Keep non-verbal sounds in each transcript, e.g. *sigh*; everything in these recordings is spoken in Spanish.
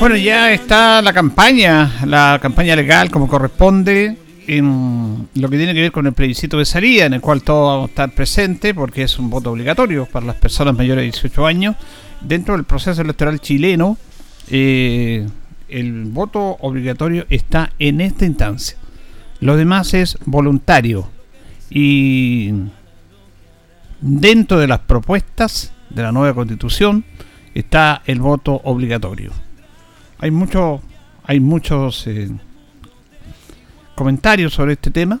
Bueno, ya está la campaña, la campaña legal como corresponde lo que tiene que ver con el plebiscito de salida, en el cual todos vamos a estar presentes porque es un voto obligatorio para las personas mayores de 18 años. Dentro del proceso electoral chileno, eh, el voto obligatorio está en esta instancia. Lo demás es voluntario. Y dentro de las propuestas de la nueva constitución está el voto obligatorio. Hay, mucho, hay muchos eh, comentarios sobre este tema.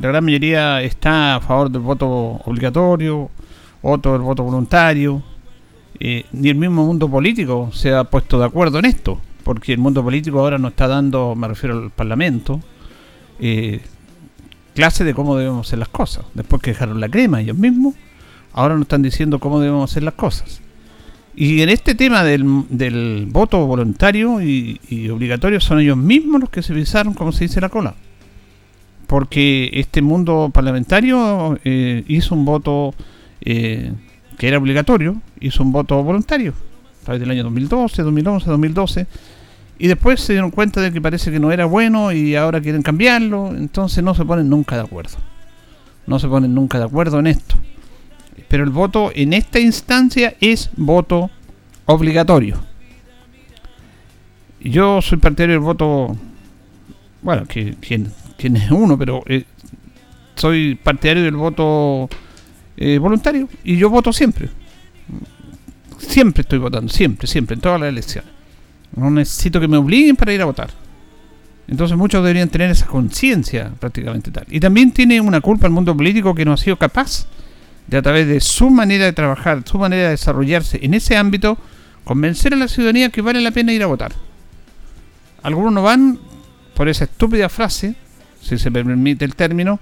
La gran mayoría está a favor del voto obligatorio, otro del voto voluntario. Eh, ni el mismo mundo político se ha puesto de acuerdo en esto, porque el mundo político ahora no está dando, me refiero al Parlamento, eh, clase de cómo debemos hacer las cosas. Después que dejaron la crema ellos mismos, ahora nos están diciendo cómo debemos hacer las cosas. Y en este tema del, voto voluntario y, obligatorio son ellos mismos los que se pisaron, como se dice, la cola. Porque este mundo parlamentario eh, hizo un voto eh, que era obligatorio, hizo un voto voluntario, a través del año 2012, 2011, 2012. Y después se dieron cuenta de que parece que no era bueno y ahora quieren cambiarlo, entonces no se ponen nunca de acuerdo. No se ponen nunca de acuerdo en esto pero el voto en esta instancia es voto obligatorio. Yo soy partidario del voto, bueno, que, quien, es uno, pero eh, soy partidario del voto eh, voluntario y yo voto siempre. Siempre estoy votando, siempre, siempre, en todas las elecciones. No necesito que me obliguen para ir a votar. Entonces muchos deberían tener esa conciencia prácticamente tal. Y también tiene una culpa el mundo político que no ha sido capaz de a través de su manera de trabajar, su manera de desarrollarse en ese ámbito, convencer a la ciudadanía que vale la pena ir a votar. Algunos no van por esa estúpida frase, si se permite el término,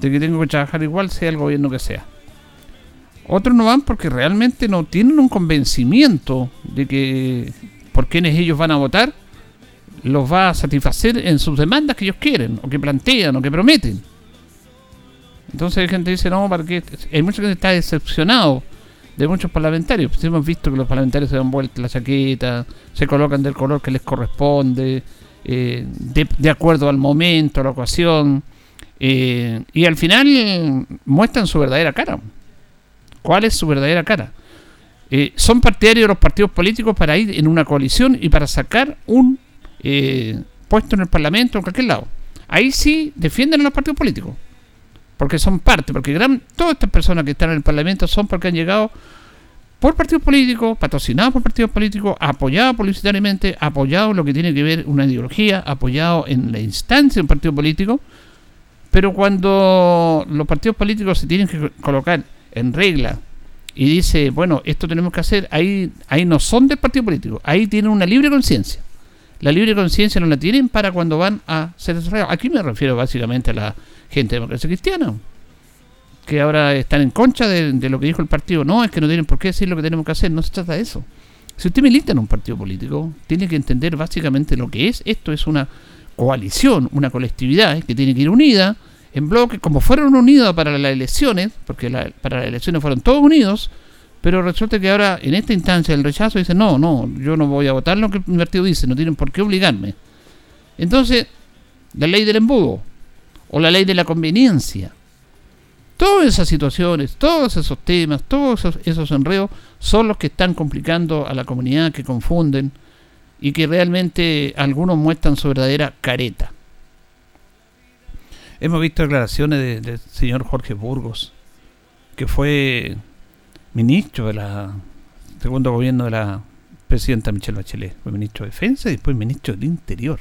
de que tengo que trabajar igual sea el gobierno que sea. Otros no van porque realmente no tienen un convencimiento de que por quienes ellos van a votar los va a satisfacer en sus demandas que ellos quieren, o que plantean, o que prometen. Entonces hay gente que dice, no, porque hay mucha gente que está decepcionado de muchos parlamentarios. Pues hemos visto que los parlamentarios se dan vuelta la chaqueta, se colocan del color que les corresponde, eh, de, acuerdo al momento, a la ocasión, eh, y al final muestran su verdadera cara. ¿Cuál es su verdadera cara? Eh, son partidarios de los partidos políticos para ir en una coalición y para sacar un puesto en el Parlamento en cualquier lado. Ahí sí defienden a los partidos políticos porque son parte, porque gran, todas estas personas que están en el Parlamento son porque han llegado por partidos políticos, patrocinados por partidos políticos, apoyados publicitariamente, apoyados en lo que tiene que ver una ideología, apoyados en la instancia de un partido político, pero cuando los partidos políticos se tienen que colocar en regla y dice, bueno, esto tenemos que hacer, ahí, ahí no son del partido político, ahí tienen una libre conciencia. La libre conciencia no la tienen para cuando van a ser desarrollados. Aquí me refiero básicamente a la gente de democracia cristiana, que ahora están en contra de, lo que dijo el partido. No, es que no tienen por qué decir lo que tenemos que hacer, no se trata de eso. Si usted milita en un partido político, tiene que entender básicamente lo que es. Esto es una coalición, una colectividad que tiene que ir unida en bloque, como fueron unidos para las elecciones, porque para las elecciones fueron todos unidos, pero resulta que ahora en esta instancia el rechazo dice, no, no, yo no voy a votar lo que el partido dice, no tienen por qué obligarme. Entonces, la ley del embudo, o la ley de la conveniencia. Todas esas situaciones, todos esos temas, todos esos, enredos son los que están complicando a la comunidad, que confunden y que realmente algunos muestran su verdadera careta. Hemos visto declaraciones del señor Jorge Burgos, que fue ministro de la segundo gobierno de la presidenta Michelle Bachelet. Fue ministro de Defensa y después ministro del Interior.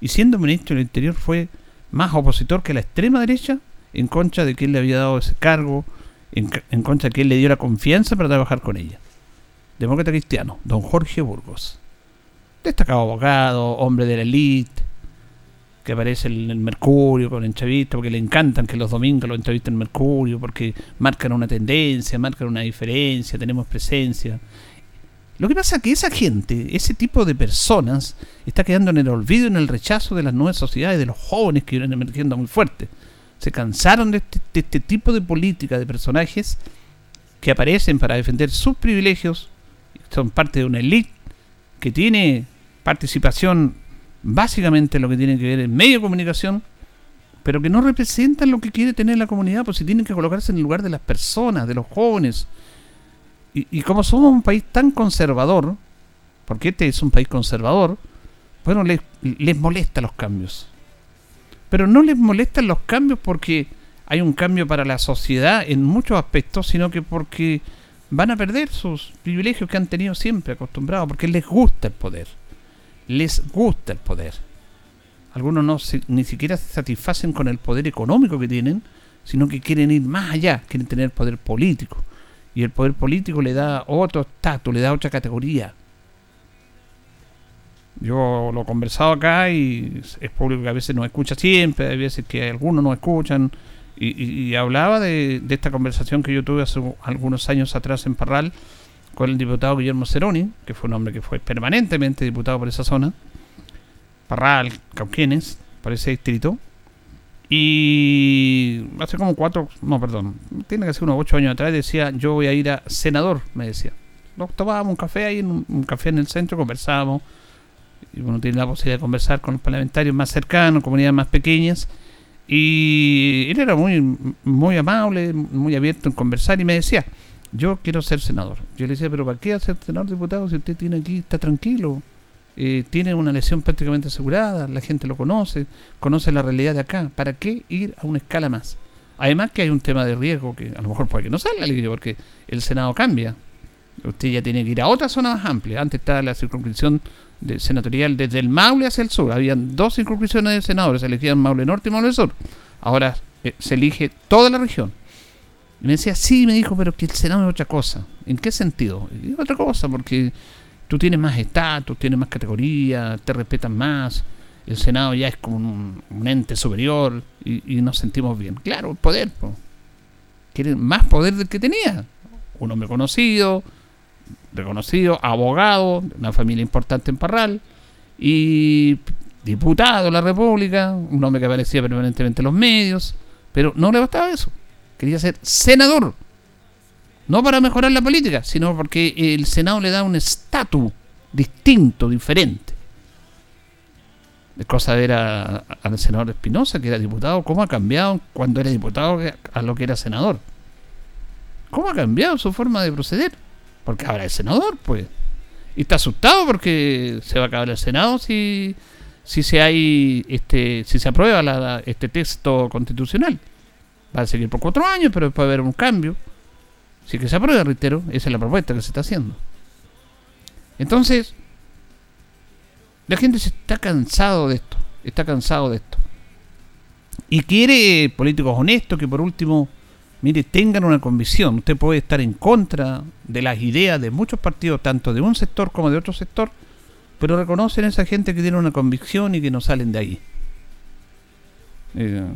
Y siendo ministro del Interior fue más opositor que la extrema derecha en contra de quien le había dado ese cargo, en, en contra de quien le dio la confianza para trabajar con ella. Demócrata cristiano, don Jorge Burgos. Destacado abogado, hombre de la élite, que aparece en el Mercurio con entrevistas, porque le encantan que los domingos lo entrevisten en Mercurio, porque marcan una tendencia, marcan una diferencia, tenemos presencia. Lo que pasa es que esa gente, ese tipo de personas, está quedando en el olvido, en el rechazo de las nuevas sociedades, de los jóvenes que vienen emergiendo muy fuerte. Se cansaron de este, de este tipo de política, de personajes que aparecen para defender sus privilegios, son parte de una élite que tiene participación básicamente lo que tiene que ver en medio de comunicación, pero que no representan lo que quiere tener la comunidad, pues si tienen que colocarse en el lugar de las personas, de los jóvenes. Y, como somos un país tan conservador, porque este es un país conservador, bueno, les, les molesta los cambios. Pero no les molestan los cambios porque hay un cambio para la sociedad en muchos aspectos, sino que porque van a perder sus privilegios que han tenido siempre acostumbrados, porque les gusta el poder les gusta el poder. Algunos no ni siquiera se satisfacen con el poder económico que tienen, sino que quieren ir más allá, quieren tener poder político. Y el poder político le da otro estatus, le da otra categoría. Yo lo he conversado acá y es público que a veces no escucha siempre, hay veces que algunos no escuchan. Y, hablaba de, de, esta conversación que yo tuve hace algunos años atrás en Parral con el diputado Guillermo Ceroni, que fue un hombre que fue permanentemente diputado por esa zona, Parral, Cauquenes, por ese distrito, y hace como cuatro, no, perdón, tiene que ser unos ocho años atrás, decía, yo voy a ir a senador, me decía. Nos tomábamos un café ahí, un, café en el centro, conversábamos, y uno tiene la posibilidad de conversar con los parlamentarios más cercanos, comunidades más pequeñas, y él era muy, muy amable, muy abierto en conversar, y me decía, yo quiero ser senador. Yo le decía, pero ¿para qué hacer senador diputado si usted tiene aquí, está tranquilo? Eh, tiene una lesión prácticamente asegurada, la gente lo conoce, conoce la realidad de acá. ¿Para qué ir a una escala más? Además que hay un tema de riesgo que a lo mejor puede que no salga, porque el Senado cambia. Usted ya tiene que ir a otra zona más amplia. Antes estaba la circunscripción de senatorial desde el Maule hacia el sur. Habían dos circunscripciones de senadores, se elegían Maule Norte y Maule Sur. Ahora eh, se elige toda la región. Y me decía, sí, me dijo, pero que el Senado es otra cosa. ¿En qué sentido? Y otra cosa, porque tú tienes más estatus, tienes más categoría, te respetan más. El Senado ya es como un, ente superior y, nos sentimos bien. Claro, el poder. Quiere más poder del que tenía. Un hombre conocido, reconocido, abogado, una familia importante en Parral y diputado de la República, un hombre que aparecía permanentemente en los medios, pero no le bastaba eso quería ser senador. No para mejorar la política, sino porque el Senado le da un estatus distinto, diferente. Es cosa de ver al senador Espinosa, que era diputado, cómo ha cambiado cuando era diputado a lo que era senador. ¿Cómo ha cambiado su forma de proceder? Porque ahora es senador, pues. Y está asustado porque se va a acabar el Senado si, si se hay este si se aprueba este texto constitucional. Va a seguir por cuatro años, pero puede haber un cambio. Si que se aprueba, reitero, esa es la propuesta que se está haciendo. Entonces, la gente se está cansado de esto, está cansado de esto. Y quiere políticos honestos que por último, mire, tengan una convicción. Usted puede estar en contra de las ideas de muchos partidos, tanto de un sector como de otro sector, pero reconocen a esa gente que tiene una convicción y que no salen de ahí. Eh,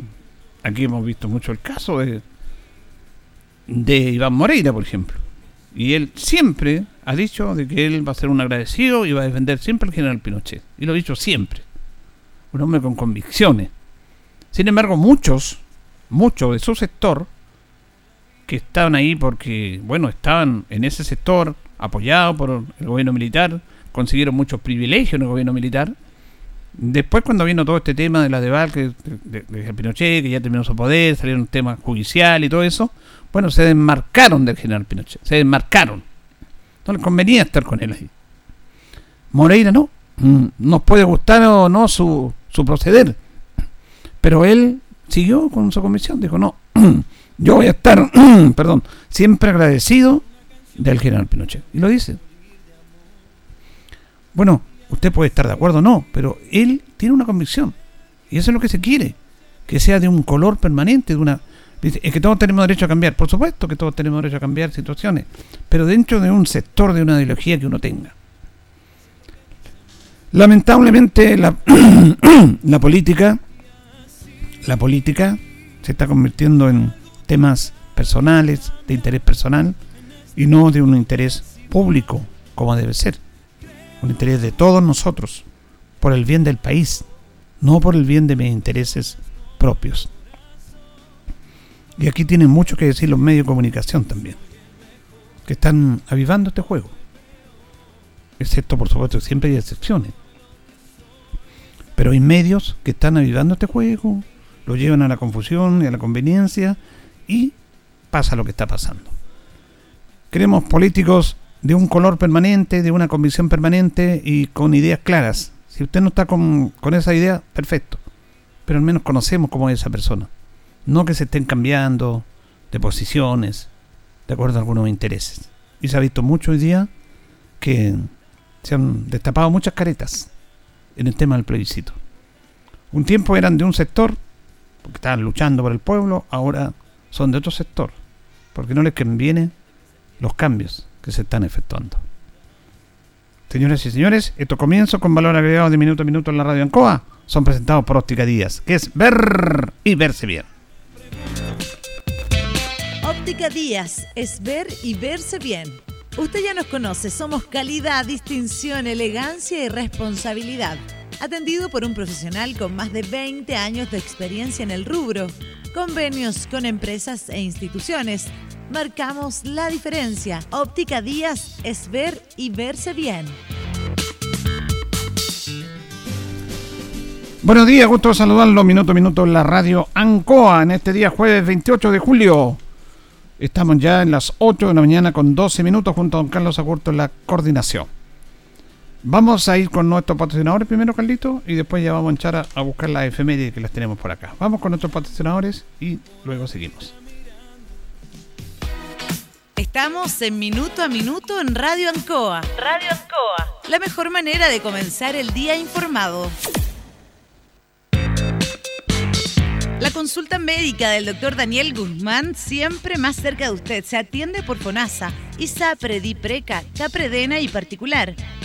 aquí hemos visto mucho el caso de, de Iván Moreira, por ejemplo. Y él siempre ha dicho de que él va a ser un agradecido y va a defender siempre al general Pinochet. Y lo ha dicho siempre. Un hombre con convicciones. Sin embargo, muchos, muchos de su sector, que estaban ahí porque, bueno, estaban en ese sector apoyados por el gobierno militar, consiguieron muchos privilegios en el gobierno militar, Después, cuando vino todo este tema de la debacle de, de, Pinochet, que ya terminó su poder, salieron temas judicial y todo eso, bueno, se desmarcaron del general Pinochet, se desmarcaron. No les convenía estar con él ahí. Moreira no, mm, nos puede gustar o no su, su proceder, pero él siguió con su comisión, dijo, no, *clears throat* yo voy a estar, *clears throat* perdón, siempre agradecido del general Pinochet. Y lo dice. Bueno, usted puede estar de acuerdo o no, pero él tiene una convicción. Y eso es lo que se quiere. Que sea de un color permanente, de una... Es que todos tenemos derecho a cambiar. Por supuesto que todos tenemos derecho a cambiar situaciones. Pero dentro de un sector, de una ideología que uno tenga. Lamentablemente la, *coughs* la política, la política se está convirtiendo en temas personales, de interés personal, y no de un interés público, como debe ser. Un interés de todos nosotros, por el bien del país, no por el bien de mis intereses propios. Y aquí tienen mucho que decir los medios de comunicación también, que están avivando este juego. Excepto, por supuesto, siempre hay excepciones. Pero hay medios que están avivando este juego, lo llevan a la confusión y a la conveniencia y pasa lo que está pasando. Queremos políticos de un color permanente, de una convicción permanente y con ideas claras. Si usted no está con, esa idea, perfecto. Pero al menos conocemos cómo es esa persona. No que se estén cambiando de posiciones, de acuerdo a algunos intereses. Y se ha visto mucho hoy día que se han destapado muchas caretas en el tema del plebiscito. Un tiempo eran de un sector, porque estaban luchando por el pueblo, ahora son de otro sector, porque no les convienen los cambios que se están efectuando. Señoras y señores, estos comienzos con valor agregado de minuto a minuto en la radio Ancoa son presentados por Óptica Díaz, que es ver y verse bien. Óptica Díaz es ver y verse bien. Usted ya nos conoce, somos calidad, distinción, elegancia y responsabilidad. Atendido por un profesional con más de 20 años de experiencia en el rubro, convenios con empresas e instituciones. Marcamos la diferencia. Óptica Díaz es ver y verse bien. Buenos días, gusto saludarlo minuto a minuto en la radio Ancoa en este día jueves 28 de julio. Estamos ya en las 8 de la mañana con 12 minutos junto a don Carlos Agurto en la coordinación. Vamos a ir con nuestros patrocinadores primero, Carlito, y después ya vamos a echar a, buscar las efemérides que las tenemos por acá. Vamos con nuestros patrocinadores y luego seguimos. Estamos en Minuto a Minuto en Radio Ancoa. Radio Ancoa. La mejor manera de comenzar el día informado. La consulta médica del doctor Daniel Guzmán siempre más cerca de usted. Se atiende por FONASA, ISAPRE, DIPRECA, CAPREDENA y particular.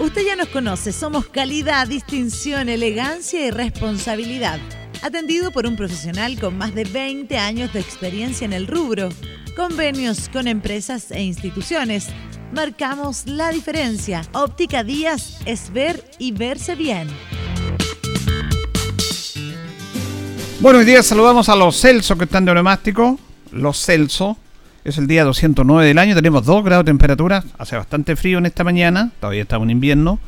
Usted ya nos conoce, somos calidad, distinción, elegancia y responsabilidad. Atendido por un profesional con más de 20 años de experiencia en el rubro, convenios con empresas e instituciones. Marcamos la diferencia. Óptica Díaz es ver y verse bien. Buenos días, saludamos a los Celso que están de neumático. Los Celso. Es el día 209 del año, tenemos 2 grados de temperatura, hace bastante frío en esta mañana, todavía estamos en invierno.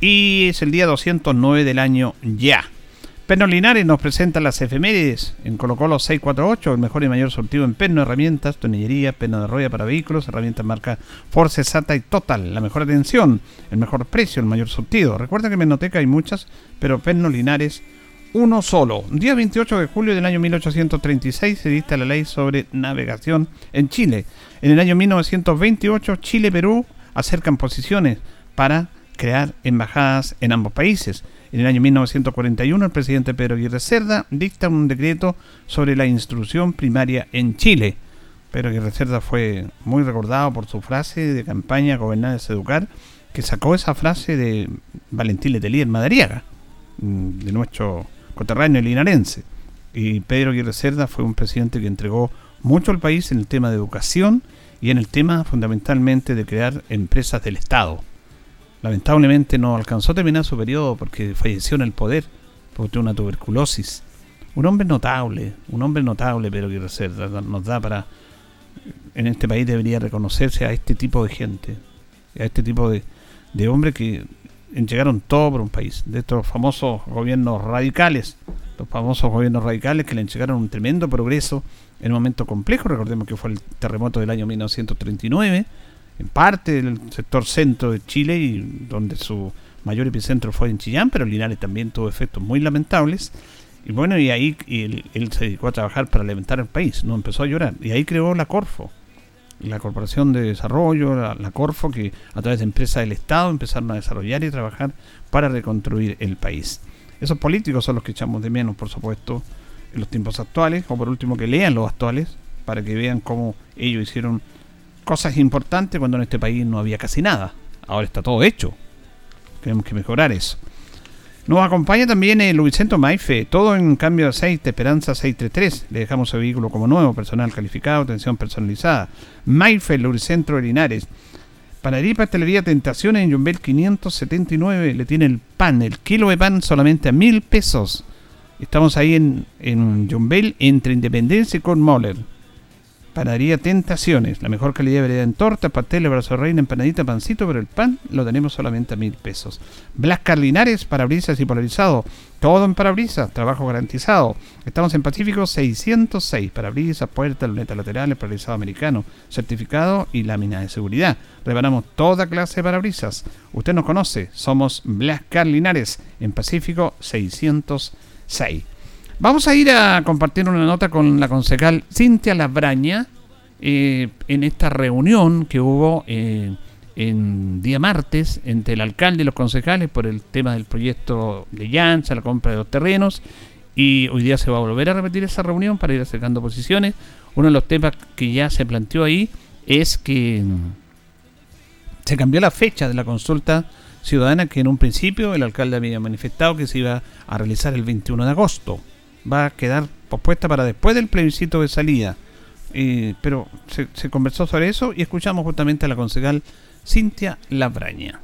Y es el día 209 del año ya. Perno Linares nos presenta las efemérides en Colo Colo 648, el mejor y mayor surtido en perno, herramientas, tonillería, perno de roya para vehículos, herramientas marca Force, SATA y Total, la mejor atención, el mejor precio, el mayor surtido. Recuerda que en Menoteca hay muchas, pero Perno Linares uno solo. Día 28 de julio del año 1836 se dicta la ley sobre navegación en Chile. En el año 1928 Chile y Perú acercan posiciones para crear embajadas en ambos países. En el año 1941 el presidente Pedro Aguirre Cerda dicta un decreto sobre la instrucción primaria en Chile. Pedro Aguirre Cerda fue muy recordado por su frase de campaña Gobernar es educar, que sacó esa frase de Valentín Letelier Madariaga, mm, de nuestro coterráneo linarense. Y Pedro Aguirre Cerda fue un presidente que entregó mucho al país en el tema de educación y en el tema fundamentalmente de crear empresas del Estado. Lamentablemente no alcanzó a terminar su periodo porque falleció en el poder, porque una tuberculosis. un hombre notable, un hombre notable, pero que nos da para, en este país debería reconocerse a este tipo de gente, a este tipo de, de hombres que llegaron todo por un país, de estos famosos gobiernos radicales, los famosos gobiernos radicales que le entregaron un tremendo progreso en un momento complejo, recordemos que fue el terremoto del año 1939, en parte del sector centro de Chile y donde su mayor epicentro fue en Chillán, pero Linares también tuvo efectos muy lamentables. Y bueno, y ahí él, se dedicó a trabajar para levantar el país, no empezó a llorar. Y ahí creó la Corfo, la Corporación de Desarrollo, la, Corfo, que a través de empresas del Estado empezaron a desarrollar y trabajar para reconstruir el país. Esos políticos son los que echamos de menos, por supuesto, en los tiempos actuales, o por último que lean los actuales, para que vean cómo ellos hicieron cosas importantes cuando en este país no había casi nada. Ahora está todo hecho. Tenemos que mejorar eso. Nos acompaña también el Luisento Maife, todo en cambio de aceite, Esperanza 633. Le dejamos el vehículo como nuevo, personal calificado, atención personalizada. Maife, Luisento de Linares. Panadería y Pastelería Tentaciones en Jumbel 579. Le tiene el pan, el kilo de pan solamente a mil pesos. Estamos ahí en, en Jumbel, entre Independencia y Cornmoller. Panadería Tentaciones, la mejor calidad de variedad en torta, pastel, brazo reina, empanadita, pancito, pero el pan lo tenemos solamente a mil pesos. Blas Carlinares, parabrisas y polarizado, todo en parabrisas, trabajo garantizado. Estamos en Pacífico 606, parabrisas, puertas, lunetas laterales, paralizado americano, certificado y lámina de seguridad. Reparamos toda clase de parabrisas. Usted nos conoce, somos Blas Carlinares en Pacífico 606. Vamos a ir a compartir una nota con la concejal Cintia Labraña eh, en esta reunión que hubo eh, en día martes entre el alcalde y los concejales por el tema del proyecto de Llanza, la compra de los terrenos. Y hoy día se va a volver a repetir esa reunión para ir acercando posiciones. Uno de los temas que ya se planteó ahí es que se cambió la fecha de la consulta ciudadana que en un principio el alcalde había manifestado que se iba a realizar el 21 de agosto va a quedar pospuesta para después del plebiscito de salida. pero se, se, conversó sobre eso y escuchamos justamente a la concejal Cintia Labraña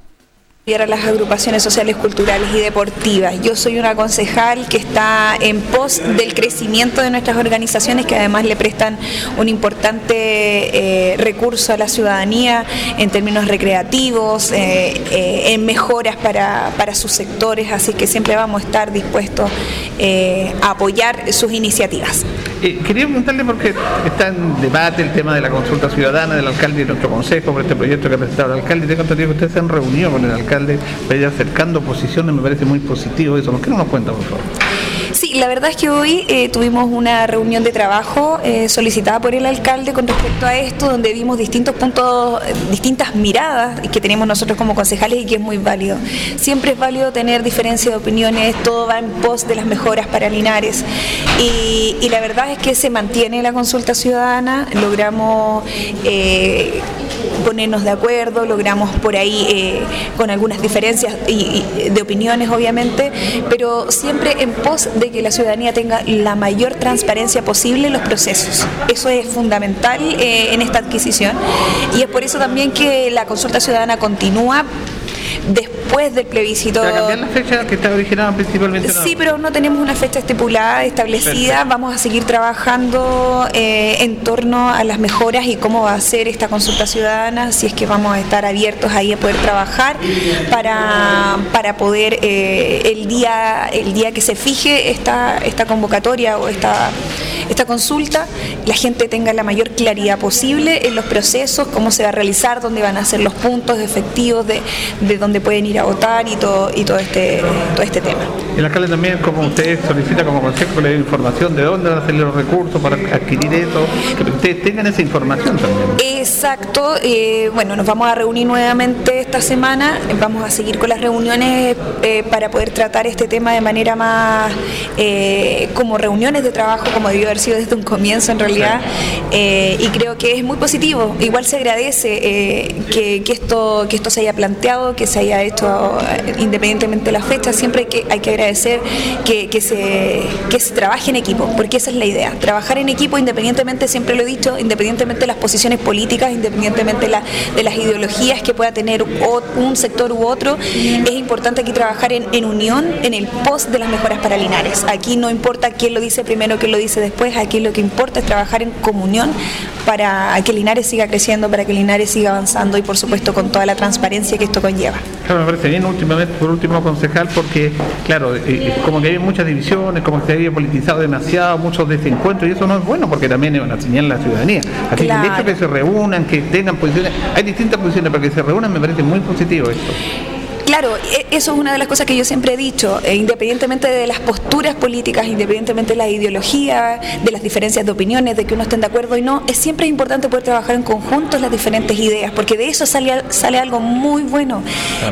a las agrupaciones sociales, culturales y deportivas. Yo soy una concejal que está en pos del crecimiento de nuestras organizaciones que además le prestan un importante eh, recurso a la ciudadanía en términos recreativos, eh, eh, en mejoras para, para, sus sectores, así que siempre vamos a estar dispuestos a apoyar sus iniciativas. quería preguntarle porque está en debate el tema de la consulta ciudadana del alcalde y nuestro consejo por este proyecto que ha presentado el alcalde. Tengo entendido que ustedes se han reunido con el alcalde alcalde vaya acercando posiciones, me parece muy positivo eso. ¿Por qué no nos cuenta, por favor? Sí, la verdad es que hoy eh, tuvimos una reunión de trabajo eh, solicitada por el alcalde con respecto a esto, donde vimos distintos puntos, eh, distintas miradas que tenemos nosotros como concejales y que es muy válido. Siempre es válido tener diferencia de opiniones, todo va en pos de las mejoras para Linares. Y, la verdad es que se mantiene la consulta ciudadana, logramos ponernos de acuerdo, logramos por ahí eh, con algunas diferencias y, de opiniones obviamente, pero siempre en pos de que la ciudadanía tenga la mayor transparencia posible en los procesos. Eso es fundamental eh, en esta adquisición y es por eso también que la consulta ciudadana continúa después del plebiscito. cambiar la fecha que está originada principalmente? Sí, pero no tenemos una fecha estipulada, establecida. Vamos a seguir trabajando eh, en torno a las mejoras y cómo va a ser esta consulta ciudadana, si es que vamos a estar abiertos ahí a poder trabajar para, para poder eh, el día el día que se fije esta, esta convocatoria o esta, esta consulta, la gente tenga la mayor claridad posible en los procesos, cómo se va a realizar, dónde van a ser los puntos efectivos de, de dónde pueden ir a votar y todo, y todo, este, todo este tema. El alcalde también, como usted solicita como consejo, le información de dónde van a salir los recursos para adquirir eso, que ustedes tengan esa información también. Exacto, eh, bueno, nos vamos a reunir nuevamente esta semana, vamos a seguir con las reuniones eh, para poder tratar este tema de manera más eh, como reuniones de trabajo, como debió haber sido desde un comienzo en realidad eh, y creo que es muy positivo. Igual se agradece eh, que, esto, que esto se haya planteado, que se haya hecho eh, independientemente de la fecha, siempre hay que, hay que agradecer que, que, se, que se trabaje en equipo, porque esa es la idea, trabajar en equipo independientemente, siempre lo he dicho, independientemente de las posiciones políticas, independientemente de, de las ideologías que pueda tener un sector u otro, es importante aquí trabajar en, en unión en el post de las mejoras para Linares. Aquí no importa quién lo dice primero, quién lo dice después, aquí lo que importa es trabajar en comunión para que Linares siga creciendo, para que Linares siga avanzando y por supuesto con toda la transparencia que esto conlleva. Claro, me parece bien últimamente, por último concejal, porque claro, eh, eh, como que hay muchas divisiones, como que se había politizado demasiado, muchos desencuentros, y eso no es bueno porque también es una señal a la ciudadanía. Así que el hecho que se reúnan, que tengan posiciones, hay distintas posiciones, pero que se reúnan me parece muy positivo esto. Claro, e, eso es una de las cosas que yo siempre he dicho, e independientemente de las posturas políticas, independientemente de la ideología, de las diferencias de opiniones, de que uno estén de acuerdo y no, es siempre importante poder trabajar en conjunto las diferentes ideas, porque de eso sale, sale algo muy bueno.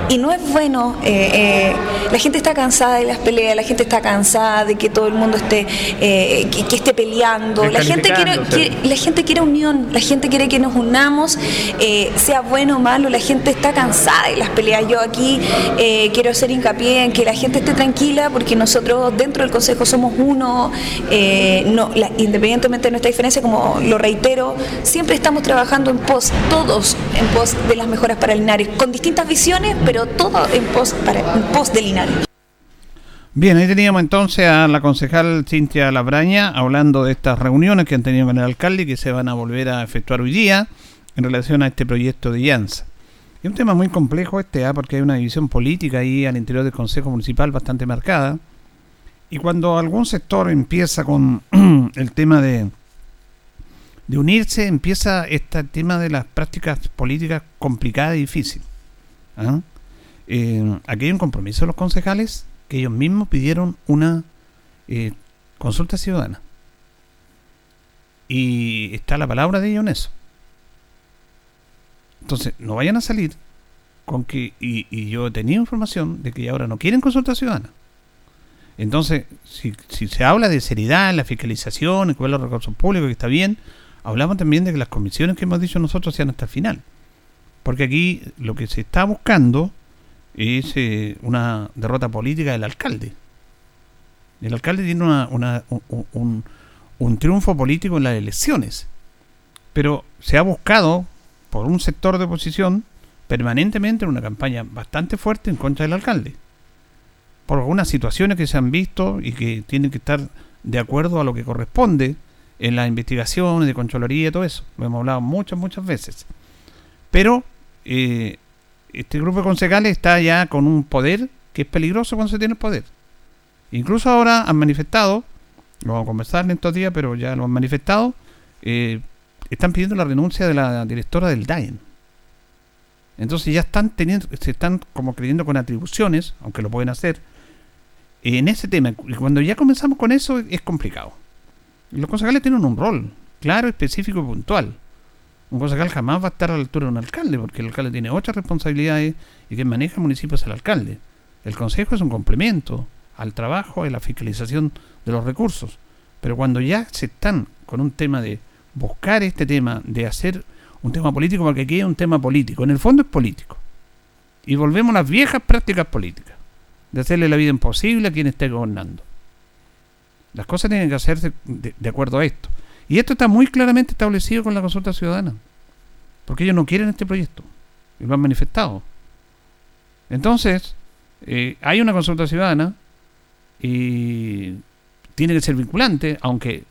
Y no es bueno, eh, eh, la gente está cansada de las peleas, la gente está cansada de que todo el mundo esté, eh, que, esté peleando, la gente, quiere, la gente quiere unión, la gente quiere que nos unamos, sea bueno o malo, la gente está cansada de las peleas. Yo aquí eh, quiero hacer hincapié en que la gente esté tranquila porque nosotros dentro del Consejo somos uno, eh, independientemente de nuestra diferencia, como lo reitero, siempre estamos trabajando en pos, todos en pos de las mejoras para Linares, con distintas visiones, pero todo en pos, para, en pos de Linares. Bien, ahí teníamos entonces a la concejal Cintia Labraña hablando de estas reuniones que han tenido con el alcalde y que se van a volver a efectuar hoy día en relación a este proyecto de IANSA. Es un tema muy complejo este, ¿ah? porque hay una división política ahí al interior del Consejo Municipal bastante marcada. Y cuando algún sector empieza con *clears throat* el tema de, de unirse, empieza este tema de las prácticas políticas complicadas y difíciles. ¿ah? Eh, aquí hay un compromiso de los concejales que ellos mismos pidieron una eh, consulta ciudadana. Y está la palabra de ellos en eso. Entonces, no vayan a salir con que, y, yo he tenido información de que ahora no quieren consulta ciudadana. Entonces, si, se habla de seriedad la fiscalización, en cuidar los recursos públicos, que está bien, hablamos también de que las comisiones que hemos dicho nosotros sean hasta el final. Porque aquí lo que se está buscando es eh, una derrota política del alcalde. El alcalde tiene una, un, un triunfo político en las elecciones. Pero se ha buscado por un sector de oposición permanentemente en una campaña bastante fuerte en contra del alcalde. Por algunas situaciones que se han visto y que tienen que estar de acuerdo a lo que corresponde en las investigaciones de Controloría y todo eso. Lo hemos hablado muchas, muchas veces. Pero eh, este grupo de concejales está ya con un poder que es peligroso cuando se tiene el poder. Incluso ahora han manifestado, lo vamos a conversar en estos días, pero ya lo han manifestado, eh, están pidiendo la renuncia de la directora del DAEN. Entonces ya están teniendo, se están como creyendo con atribuciones, aunque lo pueden hacer, en ese tema. Y cuando ya comenzamos con eso es complicado. Los concejales tienen un rol claro, específico y puntual. Un concejal jamás va a estar a la altura de un alcalde, porque el alcalde tiene otras responsabilidades y quien maneja el municipio es el alcalde. El consejo es un complemento al trabajo y la fiscalización de los recursos. Pero cuando ya se están con un tema de buscar este tema de hacer un tema político, porque aquí es un tema político, en el fondo es político. Y volvemos a las viejas prácticas políticas, de hacerle la vida imposible a quien esté gobernando. Las cosas tienen que hacerse de, acuerdo a esto. Y esto está muy claramente establecido con la consulta ciudadana, porque ellos no quieren este proyecto, y lo han manifestado. Entonces, eh, hay una consulta ciudadana y tiene que ser vinculante, aunque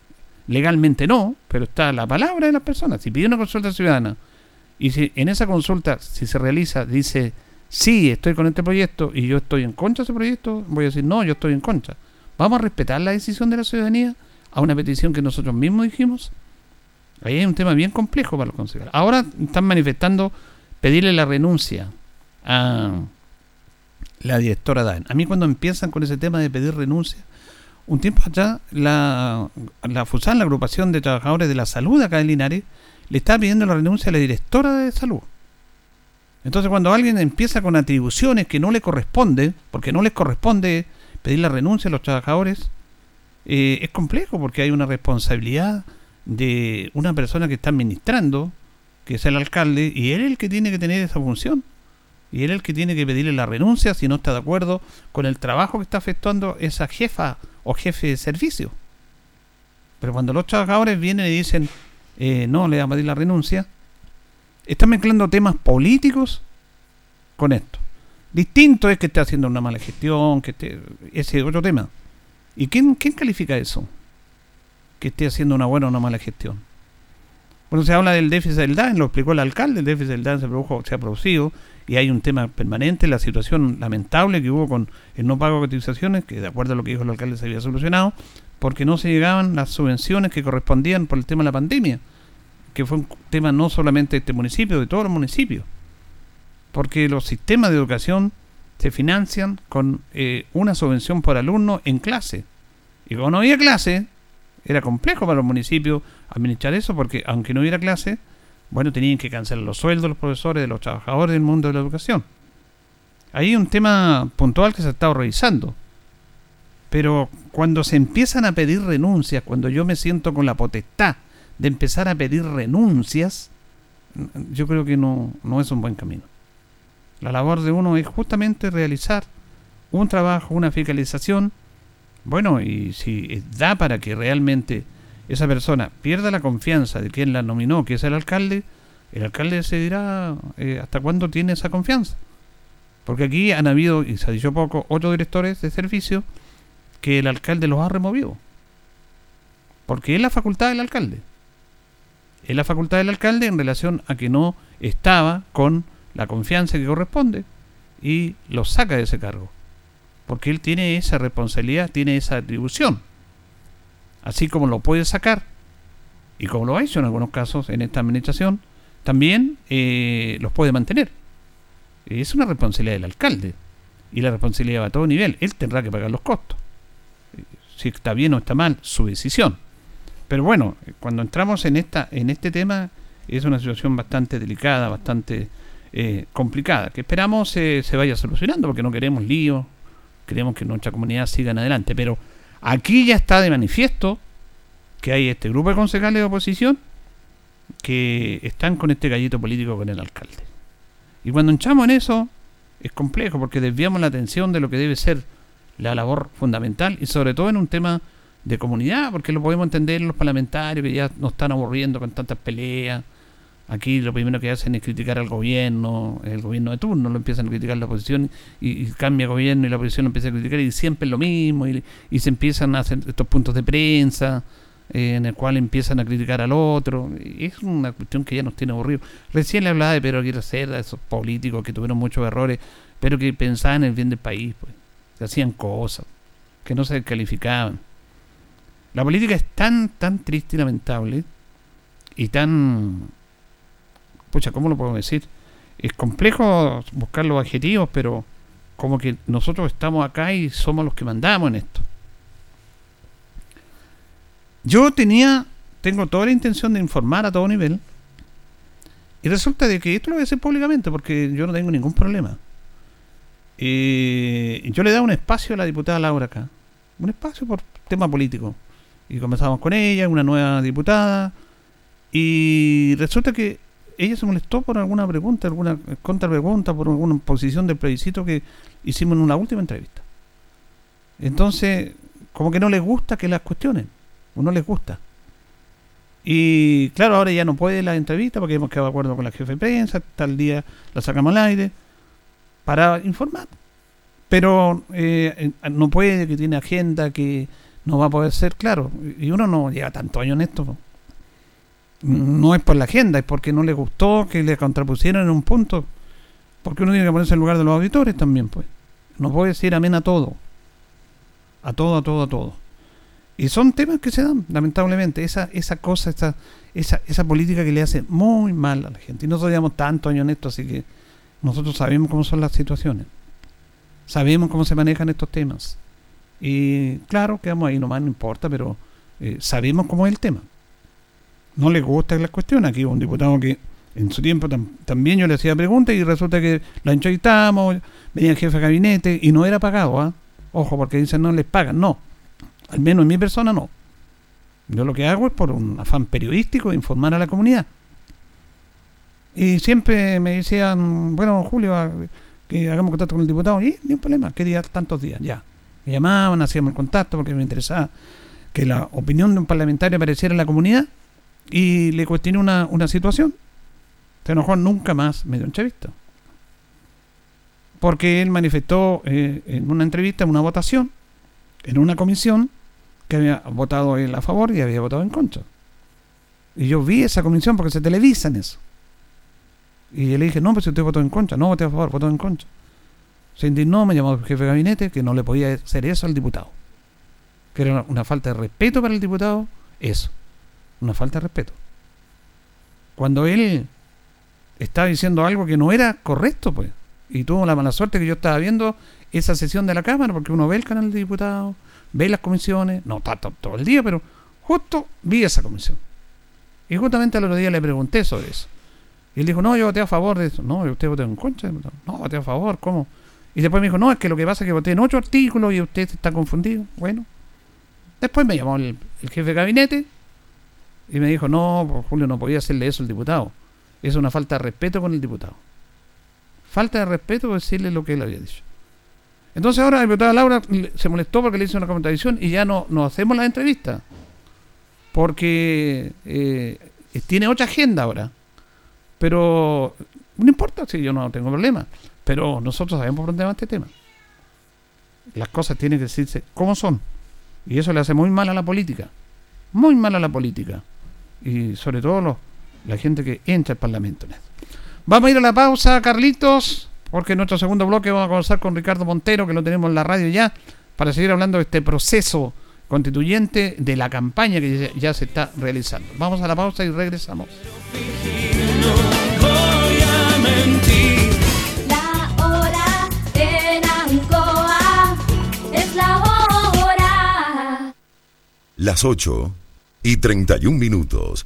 legalmente no, pero está la palabra de las personas. Si pide una consulta ciudadana y si en esa consulta, si se realiza, dice, sí, estoy con este proyecto y yo estoy en contra de ese proyecto, voy a decir, no, yo estoy en contra. ¿Vamos a respetar la decisión de la ciudadanía a una petición que nosotros mismos dijimos? Ahí hay un tema bien complejo para los consejeros. Ahora están manifestando pedirle la renuncia a la directora DAN. A mí cuando empiezan con ese tema de pedir renuncia, un tiempo allá, la, la FUSAN, la agrupación de trabajadores de la salud acá en Linares, le está pidiendo la renuncia a la directora de salud. Entonces, cuando alguien empieza con atribuciones que no le corresponden, porque no les corresponde pedir la renuncia a los trabajadores, eh, es complejo porque hay una responsabilidad de una persona que está administrando, que es el alcalde, y él es el que tiene que tener esa función. Y él es el que tiene que pedirle la renuncia si no está de acuerdo con el trabajo que está efectuando esa jefa o jefe de servicio. Pero cuando los trabajadores vienen y dicen, eh, no, le vamos a pedir la renuncia, están mezclando temas políticos con esto. Distinto es que esté haciendo una mala gestión, que esté, ese es otro tema. ¿Y quién, quién califica eso? Que esté haciendo una buena o una mala gestión. Bueno, se habla del déficit del DAN, lo explicó el alcalde, el déficit del DAN se, produjo, se ha producido y hay un tema permanente, la situación lamentable que hubo con el no pago de cotizaciones, que de acuerdo a lo que dijo el alcalde se había solucionado, porque no se llegaban las subvenciones que correspondían por el tema de la pandemia, que fue un tema no solamente de este municipio, de todos los municipios, porque los sistemas de educación se financian con eh, una subvención por alumno en clase. Y como no había clase, era complejo para los municipios administrar eso porque aunque no hubiera clase, bueno, tenían que cancelar los sueldos de los profesores, de los trabajadores del mundo de la educación. Hay un tema puntual que se ha estado revisando. Pero cuando se empiezan a pedir renuncias, cuando yo me siento con la potestad de empezar a pedir renuncias, yo creo que no, no es un buen camino. La labor de uno es justamente realizar un trabajo, una fiscalización, bueno, y si da para que realmente esa persona pierda la confianza de quien la nominó, que es el alcalde, el alcalde se dirá eh, hasta cuándo tiene esa confianza. Porque aquí han habido, y se ha dicho poco, otros directores de servicio que el alcalde los ha removido. Porque es la facultad del alcalde. Es la facultad del alcalde en relación a que no estaba con la confianza que corresponde y los saca de ese cargo. Porque él tiene esa responsabilidad, tiene esa atribución así como lo puede sacar, y como lo ha hecho en algunos casos en esta administración, también eh, los puede mantener. Es una responsabilidad del alcalde, y la responsabilidad va a todo nivel. Él tendrá que pagar los costos. Si está bien o está mal, su decisión. Pero bueno, cuando entramos en, esta, en este tema, es una situación bastante delicada, bastante eh, complicada, que esperamos se vaya solucionando, porque no queremos lío, queremos que nuestra comunidad siga en adelante. Pero Aquí ya está de manifiesto que hay este grupo de concejales de oposición que están con este gallito político con el alcalde. Y cuando entramos en eso, es complejo porque desviamos la atención de lo que debe ser la labor fundamental y sobre todo en un tema de comunidad, porque lo podemos entender los parlamentarios que ya nos están aburriendo con tantas peleas, Aquí lo primero que hacen es criticar al gobierno, el gobierno de turno, lo empiezan a criticar la oposición y, cambia gobierno y la oposición lo empieza a criticar y siempre es lo mismo y, se empiezan a hacer estos puntos de prensa eh, en el cual empiezan a criticar al otro. Es una cuestión que ya nos tiene aburrido. Recién le hablaba de Pedro Aguirre Cerda, esos políticos que tuvieron muchos errores, pero que pensaban en el bien del país, pues, que hacían cosas, que no se calificaban. La política es tan, tan triste y lamentable y tan pucha, ¿cómo lo puedo decir? Es complejo buscar los adjetivos, pero como que nosotros estamos acá y somos los que mandamos en esto. Yo tenía, tengo toda la intención de informar a todo nivel. Y resulta de que esto lo voy a hacer públicamente porque yo no tengo ningún problema. Eh, yo le da un espacio a la diputada Laura acá. Un espacio por tema político. Y comenzamos con ella, una nueva diputada. Y resulta que ella se molestó por alguna pregunta, alguna contrapregunta, por alguna posición del plebiscito que hicimos en una última entrevista. Entonces, como que no les gusta que las cuestionen, o no les gusta. Y claro, ahora ya no puede la entrevista porque hemos quedado de acuerdo con la jefe de prensa, tal día la sacamos al aire para informar. Pero eh, no puede, que tiene agenda, que no va a poder ser, claro. Y uno no lleva tanto años en esto no es por la agenda, es porque no le gustó que le contrapusieran en un punto. Porque uno tiene que ponerse en lugar de los auditores también, pues. No puede decir amén a todo. A todo, a todo, a todo. Y son temas que se dan, lamentablemente. Esa, esa cosa, esa, esa, esa política que le hace muy mal a la gente. Y nosotros llevamos tantos años en esto, así que nosotros sabemos cómo son las situaciones. Sabemos cómo se manejan estos temas. Y claro, quedamos ahí nomás, no importa, pero eh, sabemos cómo es el tema no le gusta la cuestión. Aquí un diputado que en su tiempo también yo le hacía preguntas y resulta que la entrevistamos, venía el jefe de gabinete y no era pagado, ¿ah? Ojo, porque dicen no les pagan, no. Al menos en mi persona no. Yo lo que hago es por un afán periodístico informar a la comunidad. Y siempre me decían, bueno, Julio, que hagamos contacto con el diputado. Y ni un problema, ¿qué día? Tantos días, ya. Me llamaban, hacíamos el contacto porque me interesaba que la opinión de un parlamentario apareciera en la comunidad y le cuestioné una, una situación. Se enojó nunca más me dio entrevista. Porque él manifestó eh, en una entrevista, en una votación, en una comisión, que había votado él a favor y había votado en contra. Y yo vi esa comisión porque se televisan eso. Y le dije, no, pues si usted votó en contra, no voté a favor, votó en contra. Se indignó, me llamó el jefe de gabinete que no le podía hacer eso al diputado. Que era una, falta de respeto para el diputado, eso. Una falta de respeto. Cuando él estaba diciendo algo que no era correcto, pues. Y tuvo la mala suerte que yo estaba viendo esa sesión de la Cámara, porque uno ve el canal de diputados, ve las comisiones, no está todo el día, pero justo vi esa comisión. Y justamente al otro día le pregunté sobre eso. Y él dijo, no, yo voté a favor de eso. No, usted votó en contra. No, voté a favor, ¿cómo? Y después me dijo, no, es que lo que pasa es que voté en ocho artículos y usted está confundido. Bueno. Después me llamó el, jefe de gabinete y me dijo, no, Julio, no podía hacerle eso al diputado. Es una falta de respeto con el diputado. Falta de respeto decirle lo que él había dicho. Entonces ahora la diputada Laura se molestó porque le hizo una contradicción y ya no, no hacemos la entrevista. Porque eh, tiene otra agenda ahora. Pero no importa si yo no tengo problema. Pero nosotros sabemos por dónde va este tema. Las cosas tienen que decirse como son. Y eso le hace muy mal a la política. Muy mal a la política. Y sobre todo la gente que entra al Parlamento. Vamos a ir a la pausa, Carlitos, porque en nuestro segundo bloque vamos a conversar con Ricardo Montero, que lo tenemos en la radio ya, para seguir hablando de este proceso constituyente de la campaña que ya se está realizando. Vamos a la pausa y regresamos. La hora en Ancoa es la hora. Las 8 y 31 minutos.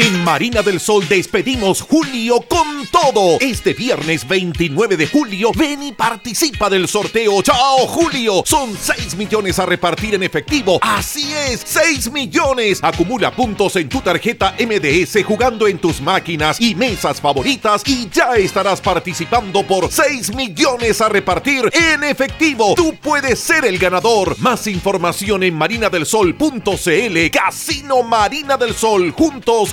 En Marina del Sol despedimos julio con todo. Este viernes 29 de julio, ven y participa del sorteo. ¡Chao, Julio! Son 6 millones a repartir en efectivo. Así es, 6 millones. Acumula puntos en tu tarjeta MDS jugando en tus máquinas y mesas favoritas y ya estarás participando por 6 millones a repartir en efectivo. Tú puedes ser el ganador. Más información en marinadelsol.cl. Casino Marina del Sol. Juntos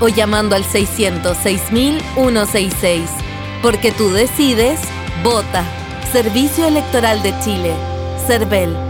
o llamando al 606.166. Porque tú decides, vota. Servicio Electoral de Chile. CERVEL.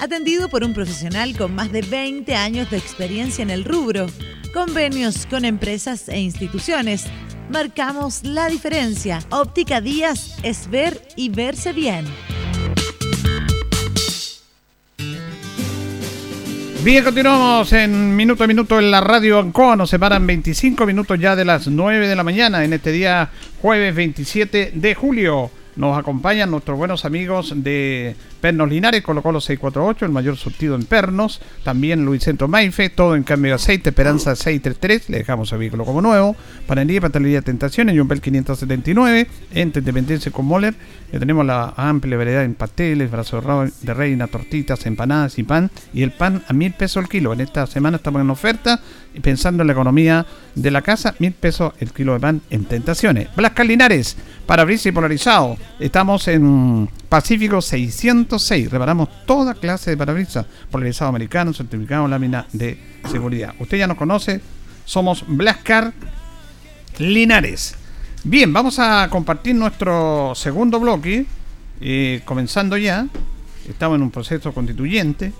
atendido por un profesional con más de 20 años de experiencia en el rubro, convenios con empresas e instituciones. Marcamos la diferencia. Óptica Díaz es ver y verse bien. Bien, continuamos en minuto a minuto en la radio Ancoa. Nos separan 25 minutos ya de las 9 de la mañana en este día jueves 27 de julio. Nos acompañan nuestros buenos amigos de Pernos Linares, colocó los 648, el mayor surtido en Pernos. También Luis Centro Maife, todo en cambio de aceite, Esperanza 633, le dejamos el vehículo como nuevo. Panadería y Pastelería Tentaciones, Jumbel 579, entre Independencia con Moller. Ya tenemos la amplia variedad en pasteles, brazos de reina, tortitas, empanadas y pan. Y el pan a mil pesos el kilo. En esta semana estamos en oferta pensando en la economía de la casa, mil pesos el kilo de pan en Tentaciones. Blascar Linares, parabrisas y polarizado. Estamos en Pacífico 606. Reparamos toda clase de parabrisas, polarizado americano, certificado, lámina de seguridad. Usted ya nos conoce, somos Blascar Linares. Bien, vamos a compartir nuestro segundo bloque, eh, comenzando ya. Estamos en un proceso constituyente.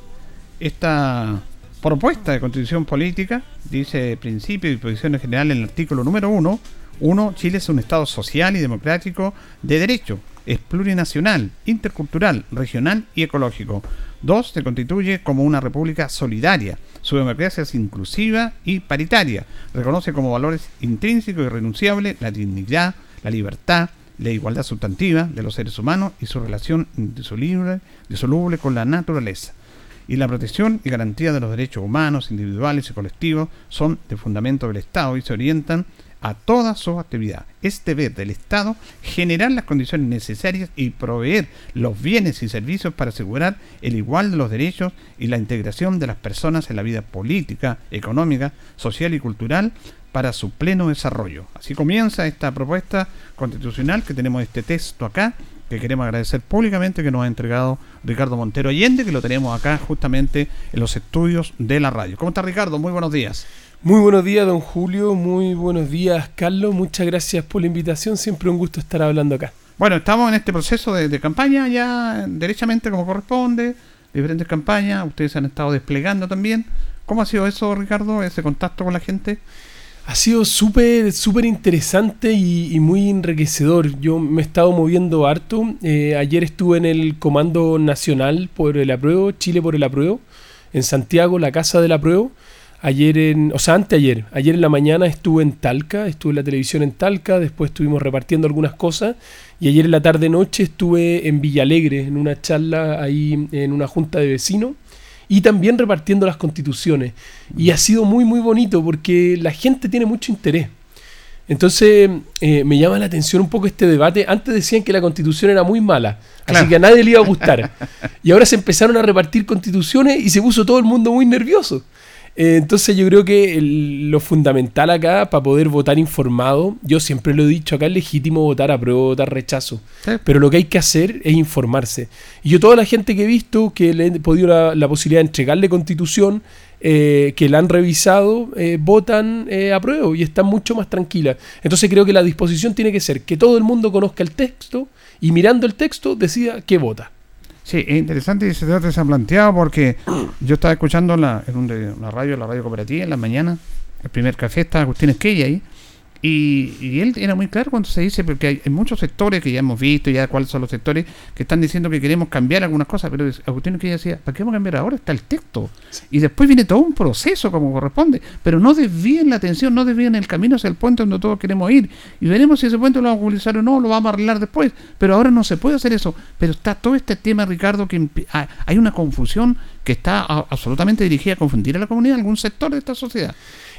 Esta propuesta de constitución política dice principio y posiciones generales en el artículo número 1. 1. Chile es un Estado social y democrático de derecho es plurinacional, intercultural, regional y ecológico. Dos, se constituye como una república solidaria. Su democracia es inclusiva y paritaria. Reconoce como valores intrínsecos y irrenunciables la dignidad, la libertad, la igualdad sustantiva de los seres humanos y su relación indisoluble, disoluble con la naturaleza. Y la protección y garantía de los derechos humanos, individuales y colectivos son de fundamento del Estado y se orientan a toda su actividad. Es deber del Estado generar las condiciones necesarias y proveer los bienes y servicios para asegurar el igual de los derechos y la integración de las personas en la vida política, económica, social y cultural para su pleno desarrollo. Así comienza esta propuesta constitucional que tenemos este texto acá que queremos agradecer públicamente que nos ha entregado Ricardo Montero Allende, que lo tenemos acá justamente en los estudios de la radio. ¿Cómo está Ricardo? Muy buenos días. Muy buenos días, don Julio. Muy buenos días, Carlos. Muchas gracias por la invitación. Siempre un gusto estar hablando acá. Bueno, estamos en este proceso de, campaña ya derechamente como corresponde, diferentes campañas. Ustedes han estado desplegando también. ¿Cómo ha sido eso, Ricardo, ese contacto con la gente? Ha sido súper, súper interesante y, muy enriquecedor. Yo me he estado moviendo harto. Eh, ayer estuve en el Comando Nacional por el Apruebo, Chile por el Apruebo, en Santiago, la Casa del Apruebo Ayer en, o sea, anteayer, ayer en la mañana estuve en Talca, estuve en la televisión en Talca, después estuvimos repartiendo algunas cosas y ayer en la tarde noche estuve en Villalegre en una charla ahí en una junta de vecinos y también repartiendo las constituciones. Y ha sido muy, muy bonito porque la gente tiene mucho interés. Entonces eh, me llama la atención un poco este debate. Antes decían que la constitución era muy mala, así que a nadie le iba a gustar. y ahora se empezaron a repartir constituciones y se puso todo el mundo muy nervioso. Eh, entonces yo creo que el- lo fundamental acá para poder votar informado, yo siempre lo he dicho, acá es legítimo votar a prueba, votar rechazo. Pero lo que hay que hacer es informarse. Y yo toda la gente que he visto que le he podido la, la posibilidad de entregarle constitución, eh, que la han revisado, eh, votan eh, a prueba y están mucho más tranquilas. Entonces creo que la disposición tiene que ser que todo el mundo conozca el texto y mirando el texto decida qué vota. Sí, es interesante ese debate se ha planteado porque yo estaba escuchando la, en una radio, la radio cooperativa, en la mañana, el primer café, estaba Agustín Esquella ahí, y, y él era muy claro cuando se dice, porque hay, hay muchos sectores que ya hemos visto, ya cuáles son los sectores que están diciendo que queremos cambiar algunas cosas, pero Agustín Esquella decía, ¿para qué vamos a cambiar ahora? Está el texto. Y después viene todo un proceso como corresponde, pero no desvíen la atención, no desvíen el camino hacia el puente donde todos queremos ir. Y veremos si ese puente lo vamos a utilizar o no, lo vamos a arreglar después. Pero ahora no se puede hacer eso. Pero está todo este tema, Ricardo, que hay una confusión que está absolutamente dirigida a confundir a la comunidad, algún sector de esta sociedad.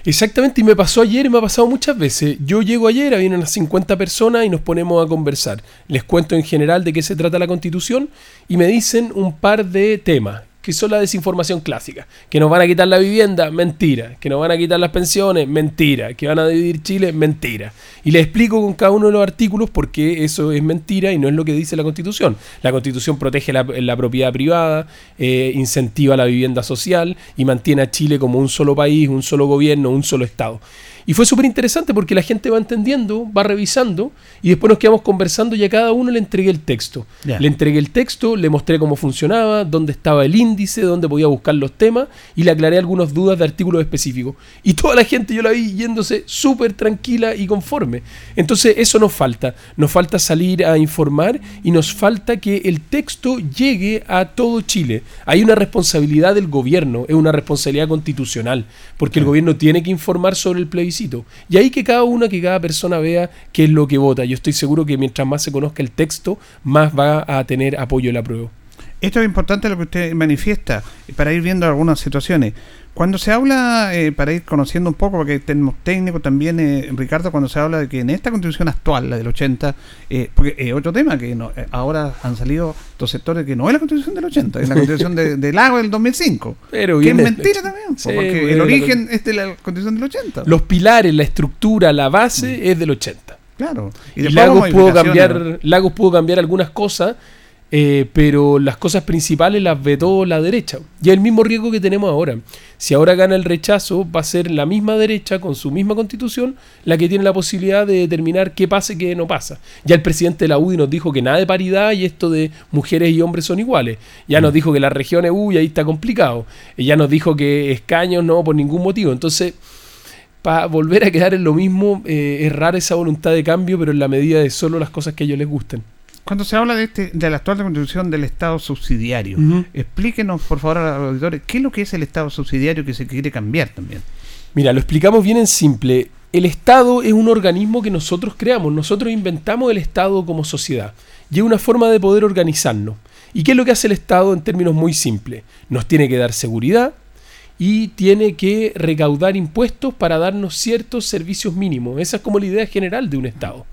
Exactamente, y me pasó ayer y me ha pasado muchas veces. Yo llego ayer, vienen unas 50 personas y nos ponemos a conversar. Les cuento en general de qué se trata la constitución y me dicen un par de temas, que son la desinformación clásica. Que nos van a quitar la vivienda, mentira. Que nos van a quitar las pensiones, mentira. Que van a dividir Chile, mentira. Y les explico con cada uno de los artículos por qué eso es mentira y no es lo que dice la constitución. La constitución protege la, propiedad privada, eh, incentiva la vivienda social y mantiene a Chile como un solo país, un solo gobierno, un solo Estado. Y fue súper interesante porque la gente va entendiendo, va revisando y después nos quedamos conversando y a cada uno le entregué el texto. Le entregué el texto, le mostré cómo funcionaba, dónde estaba el índice, dónde podía buscar los temas y le aclaré algunas dudas de artículos específicos. Y toda la gente yo la vi yéndose súper tranquila y conforme. Entonces eso nos falta. Nos falta salir a informar y nos falta que el texto llegue a todo Chile. Hay una responsabilidad del gobierno, es una responsabilidad constitucional, porque el gobierno tiene que informar sobre el plebiscito. Y ahí que cada una, que cada persona vea qué es lo que vota. Yo estoy seguro que mientras más se conozca el texto, más va a tener apoyo el apruebo. Esto es importante lo que usted manifiesta para ir viendo algunas situaciones. Cuando se habla, eh, para ir conociendo un poco, porque tenemos técnico también, eh, Ricardo, cuando se habla de que en esta constitución actual, la del 80, eh, porque es otro tema, que no- eh, ahora han salido dos sectores que no es la constitución del 80, es la constitución de- del Lago del 2005. Pero que es mentira también, po, Sí, porque el origen es de la constitución del 80. Los pilares, la estructura, la base es del 80. Claro. Y, después Lagos, pudo cambiar, Lagos pudo cambiar algunas cosas, eh, pero las cosas principales las vetó la derecha. Y es el mismo riesgo que tenemos ahora. Si ahora gana el rechazo, va a ser la misma derecha, con su misma constitución, la que tiene la posibilidad de determinar qué pasa y qué no pasa. Ya el presidente de la UDI nos dijo que nada de paridad y esto de mujeres y hombres son iguales. Ya nos dijo que las regiones, uy, ahí está complicado. Ya nos dijo que escaños no, por ningún motivo. Entonces, para volver a quedar en lo mismo, eh, es rara esa voluntad de cambio, pero en la medida de solo las cosas que a ellos les gusten. Cuando se habla de este de la actual constitución del Estado subsidiario, explíquenos por favor a los auditores qué es lo que es el Estado subsidiario que se quiere cambiar también. Mira, lo explicamos bien en simple. El Estado es un organismo que nosotros creamos, nosotros inventamos el Estado como sociedad y es una forma de poder organizarnos. ¿Y qué es lo que hace el Estado en términos muy simples? Nos tiene que dar seguridad y tiene que recaudar impuestos para darnos ciertos servicios mínimos. Esa es como la idea general de un Estado.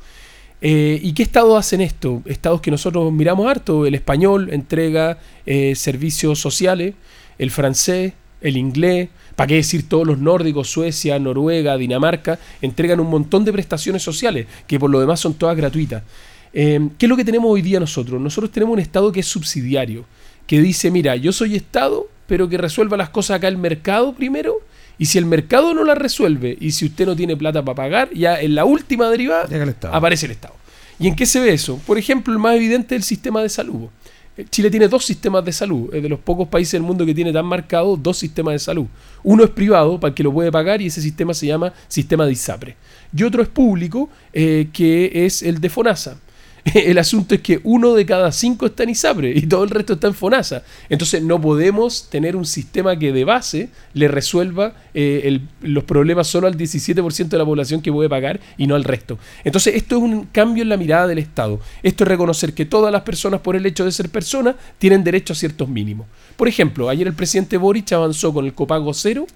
Eh, ¿Y qué estados hacen esto? Estados que nosotros miramos harto. El español entrega eh, servicios sociales, el francés, el inglés, ¿para qué decir todos los nórdicos, Suecia, Noruega, Dinamarca? Entregan un montón de prestaciones sociales que por lo demás son todas gratuitas. Eh, ¿Qué es lo que tenemos hoy día nosotros? Nosotros tenemos un Estado que es subsidiario, que dice, mira, yo soy Estado, pero que resuelva las cosas acá el mercado primero, y si el mercado no las resuelve, y si usted no tiene plata para pagar, ya en la última derivada aparece el Estado. ¿Y en qué se ve eso? Por ejemplo, el más evidente es el sistema de salud. Eh, Chile tiene dos sistemas de salud, es de los pocos países del mundo que tiene tan marcado dos sistemas de salud. Uno es privado, para el que lo puede pagar, y ese sistema se llama sistema de ISAPRE. Y otro es público, eh, que es el de FONASA. *laughs* El asunto es que uno de cada cinco está en ISAPRE y todo el resto está en FONASA. Entonces no podemos tener un sistema que de base le resuelva eh, el- los problemas solo al 17% de la población que puede pagar y no al resto. Entonces esto es un cambio en la mirada del Estado. Esto es reconocer que todas las personas por el hecho de ser personas tienen derecho a ciertos mínimos. Por ejemplo, ayer el presidente Boric avanzó con el copago cero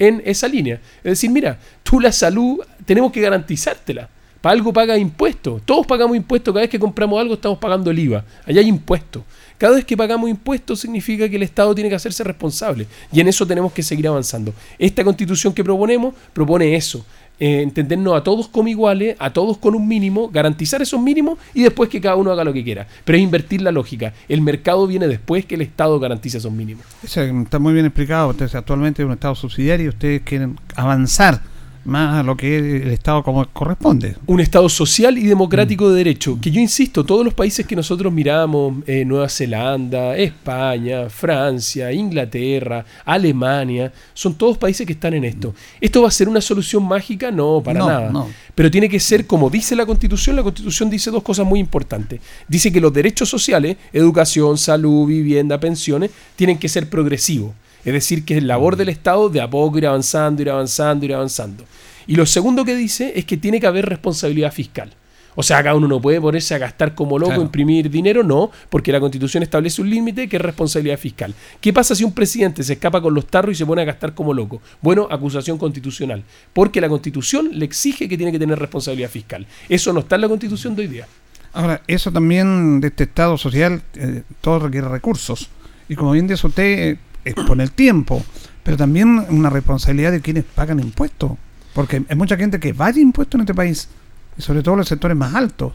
en esa línea. Es decir, mira, tú la salud tenemos que garantizártela. Para algo paga impuestos. Todos pagamos impuestos. Cada vez que compramos algo estamos pagando el IVA. Allá hay impuestos. Cada vez que pagamos impuestos significa que el Estado tiene que hacerse responsable. Y en eso tenemos que seguir avanzando. Esta constitución que proponemos propone eso. eh, entendernos a todos como iguales, a todos con un mínimo, garantizar esos mínimos y después que cada uno haga lo que quiera. Pero es invertir la lógica. El mercado viene después que el Estado garantice esos mínimos. Está muy bien explicado. Ustedes actualmente es un Estado subsidiario y ustedes quieren avanzar más a lo que es el Estado como corresponde. un Estado social y democrático de derecho. Que yo insisto, todos los países que nosotros miramos, eh, Nueva Zelanda, España, Francia, Inglaterra, Alemania, son todos países que están en esto. ¿Esto va a ser una solución mágica? No, para No, nada. no. Pero tiene que ser como dice la Constitución. La Constitución dice dos cosas muy importantes. Dice que los derechos sociales, educación, salud, vivienda, pensiones, tienen que ser progresivos. Es decir, que es labor del Estado de a poco ir avanzando, ir avanzando, ir avanzando. Y lo segundo que dice es que tiene que haber responsabilidad fiscal. O sea, cada uno no puede ponerse a gastar como loco, Claro. imprimir dinero, no, porque la constitución establece un límite que es responsabilidad fiscal. ¿Qué pasa si un presidente se escapa con los tarros y se pone a gastar como loco? Bueno, acusación constitucional, porque la constitución le exige que tiene que tener responsabilidad fiscal. Eso no está en la constitución de hoy día. Ahora, eso también de este Estado social, eh, todo requiere recursos. Y como bien dice usted, eh, es por el tiempo, pero también una responsabilidad de quienes pagan impuestos. Porque hay mucha gente que vaya impuestos en este país, y sobre todo los sectores más altos,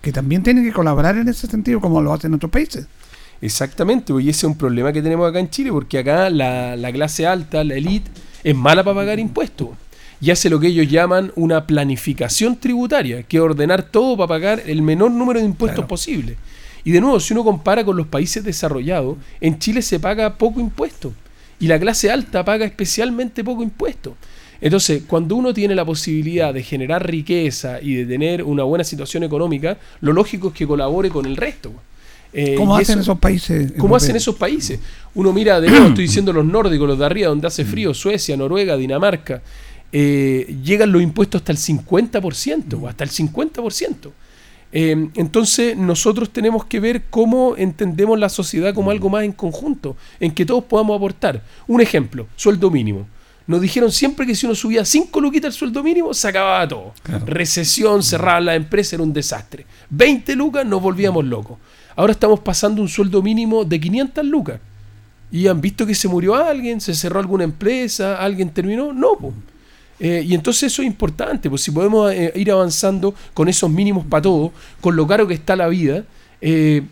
que también tienen que colaborar en ese sentido como lo hacen en otros países. Exactamente, y ese es un problema que tenemos acá en Chile, porque acá la, la clase alta, la élite, es mala para pagar impuestos. Y hace lo que ellos llaman una planificación tributaria, que es ordenar todo para pagar el menor número de impuestos posible. Y de nuevo, si uno compara con los países desarrollados, en Chile se paga poco impuesto. Y la clase alta paga especialmente poco impuesto. Entonces, cuando uno tiene la posibilidad de generar riqueza y de tener una buena situación económica, lo lógico es que colabore con el resto. Eh, ¿Cómo hacen eso- esos países? ¿Cómo hacen esos países? Uno mira, de nuevo, estoy diciendo los nórdicos, los de arriba, donde hace frío, Suecia, Noruega, Dinamarca, eh, llegan los impuestos hasta el 50%, o hasta el 50%. Eh, entonces nosotros tenemos que ver cómo entendemos la sociedad como algo más en conjunto, en que todos podamos aportar. Un ejemplo, sueldo mínimo. Nos dijeron siempre que si uno subía 5 luquitas el sueldo mínimo, se acababa todo. Recesión, cerraban la empresa, era un desastre. 20 lucas, nos volvíamos locos. Ahora estamos pasando un sueldo mínimo de 500 lucas. ¿Y han visto que se murió alguien? ¿Se cerró alguna empresa? ¿Alguien terminó? No. Eh, y entonces eso es importante, pues si podemos eh, ir avanzando con esos mínimos para todos, con lo caro que está la vida, eh,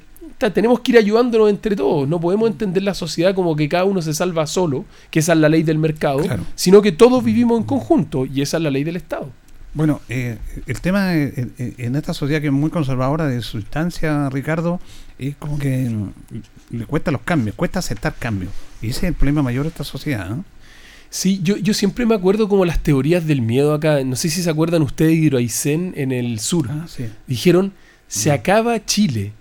tenemos que ir ayudándonos entre todos. No podemos entender la sociedad como que cada uno se salva solo, que esa es la ley del mercado, sino que todos vivimos en conjunto y esa es la ley del Estado. Bueno, eh, el tema eh, eh, en esta sociedad que es muy conservadora de sustancia, Ricardo, es como que mm, le cuesta los cambios, cuesta aceptar cambios. Y ese es el problema mayor de esta sociedad. ¿eh? Sí, yo, yo siempre me acuerdo como las teorías del miedo acá. No sé si se acuerdan ustedes de Hidroaicén en el sur. Dijeron, se acaba Chile.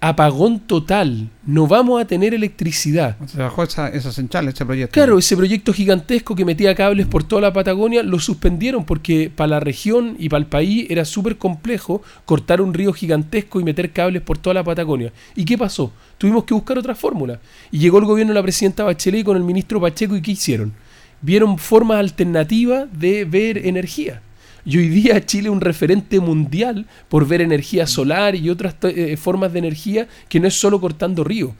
Apagón total. No vamos a tener electricidad. Se bajó esa, esa central, ese proyecto. Claro, ese proyecto gigantesco que metía cables por toda la Patagonia lo suspendieron porque para la región y para el país era súper complejo cortar un río gigantesco y meter cables por toda la Patagonia. ¿Y qué pasó? Tuvimos que buscar otra fórmula. Y llegó el gobierno de la presidenta Bachelet con el ministro Pacheco y ¿qué hicieron? Vieron formas alternativas de ver energía. Y hoy día Chile es un referente mundial por ver energía solar y otras eh, formas de energía que no es solo cortando ríos.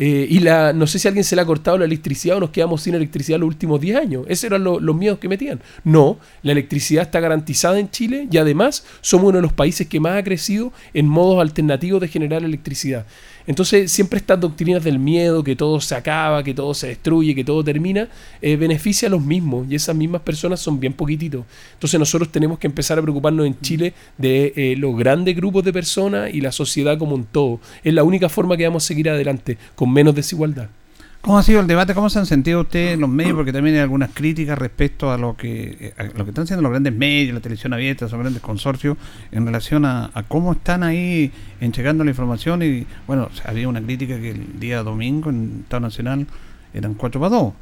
Eh, y la, no sé si alguien se le ha cortado la electricidad o nos quedamos sin electricidad los últimos 10 años. Esos eran lo- los miedos que metían. No, la electricidad está garantizada en Chile y además somos uno de los países que más ha crecido en modos alternativos de generar electricidad. Entonces siempre estas doctrinas del miedo, que todo se acaba, que todo se destruye, que todo termina, eh, beneficia a los mismos y esas mismas personas son bien poquititos. Entonces nosotros tenemos que empezar a preocuparnos en Chile de eh, los grandes grupos de personas y la sociedad como un todo. Es la única forma que vamos a seguir adelante, con menos desigualdad. ¿Cómo ha sido el debate? ¿Cómo se han sentido ustedes en los medios? Porque también hay algunas críticas respecto a lo que a lo que están haciendo los grandes medios, la televisión abierta, esos grandes consorcios, en relación a, a cómo están ahí entregando la información. Y bueno, había una crítica que el día domingo en Estado Nacional eran 4 para 2.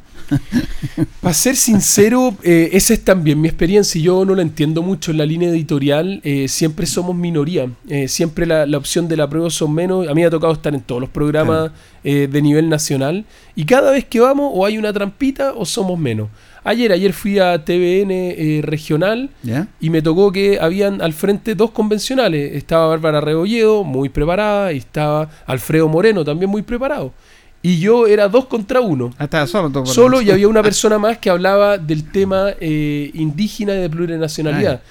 Para ser sincero, eh, esa es también mi experiencia y yo no lo entiendo mucho en la línea editorial. eh, siempre somos minoría, eh, siempre la, la opción de la prueba son menos. A mí me ha tocado estar en todos los programas de nivel nacional y cada vez que vamos o hay una trampita o somos menos. Ayer, ayer fui a TVN regional ¿Ya? y me tocó que habían al frente dos convencionales. Estaba Bárbara Rebolledo, muy preparada, y estaba Alfredo Moreno, también muy preparado. Y yo era dos contra uno. Ah, solo todo Solo y había una *laughs* persona más que hablaba del tema eh, indígena y de plurinacionalidad.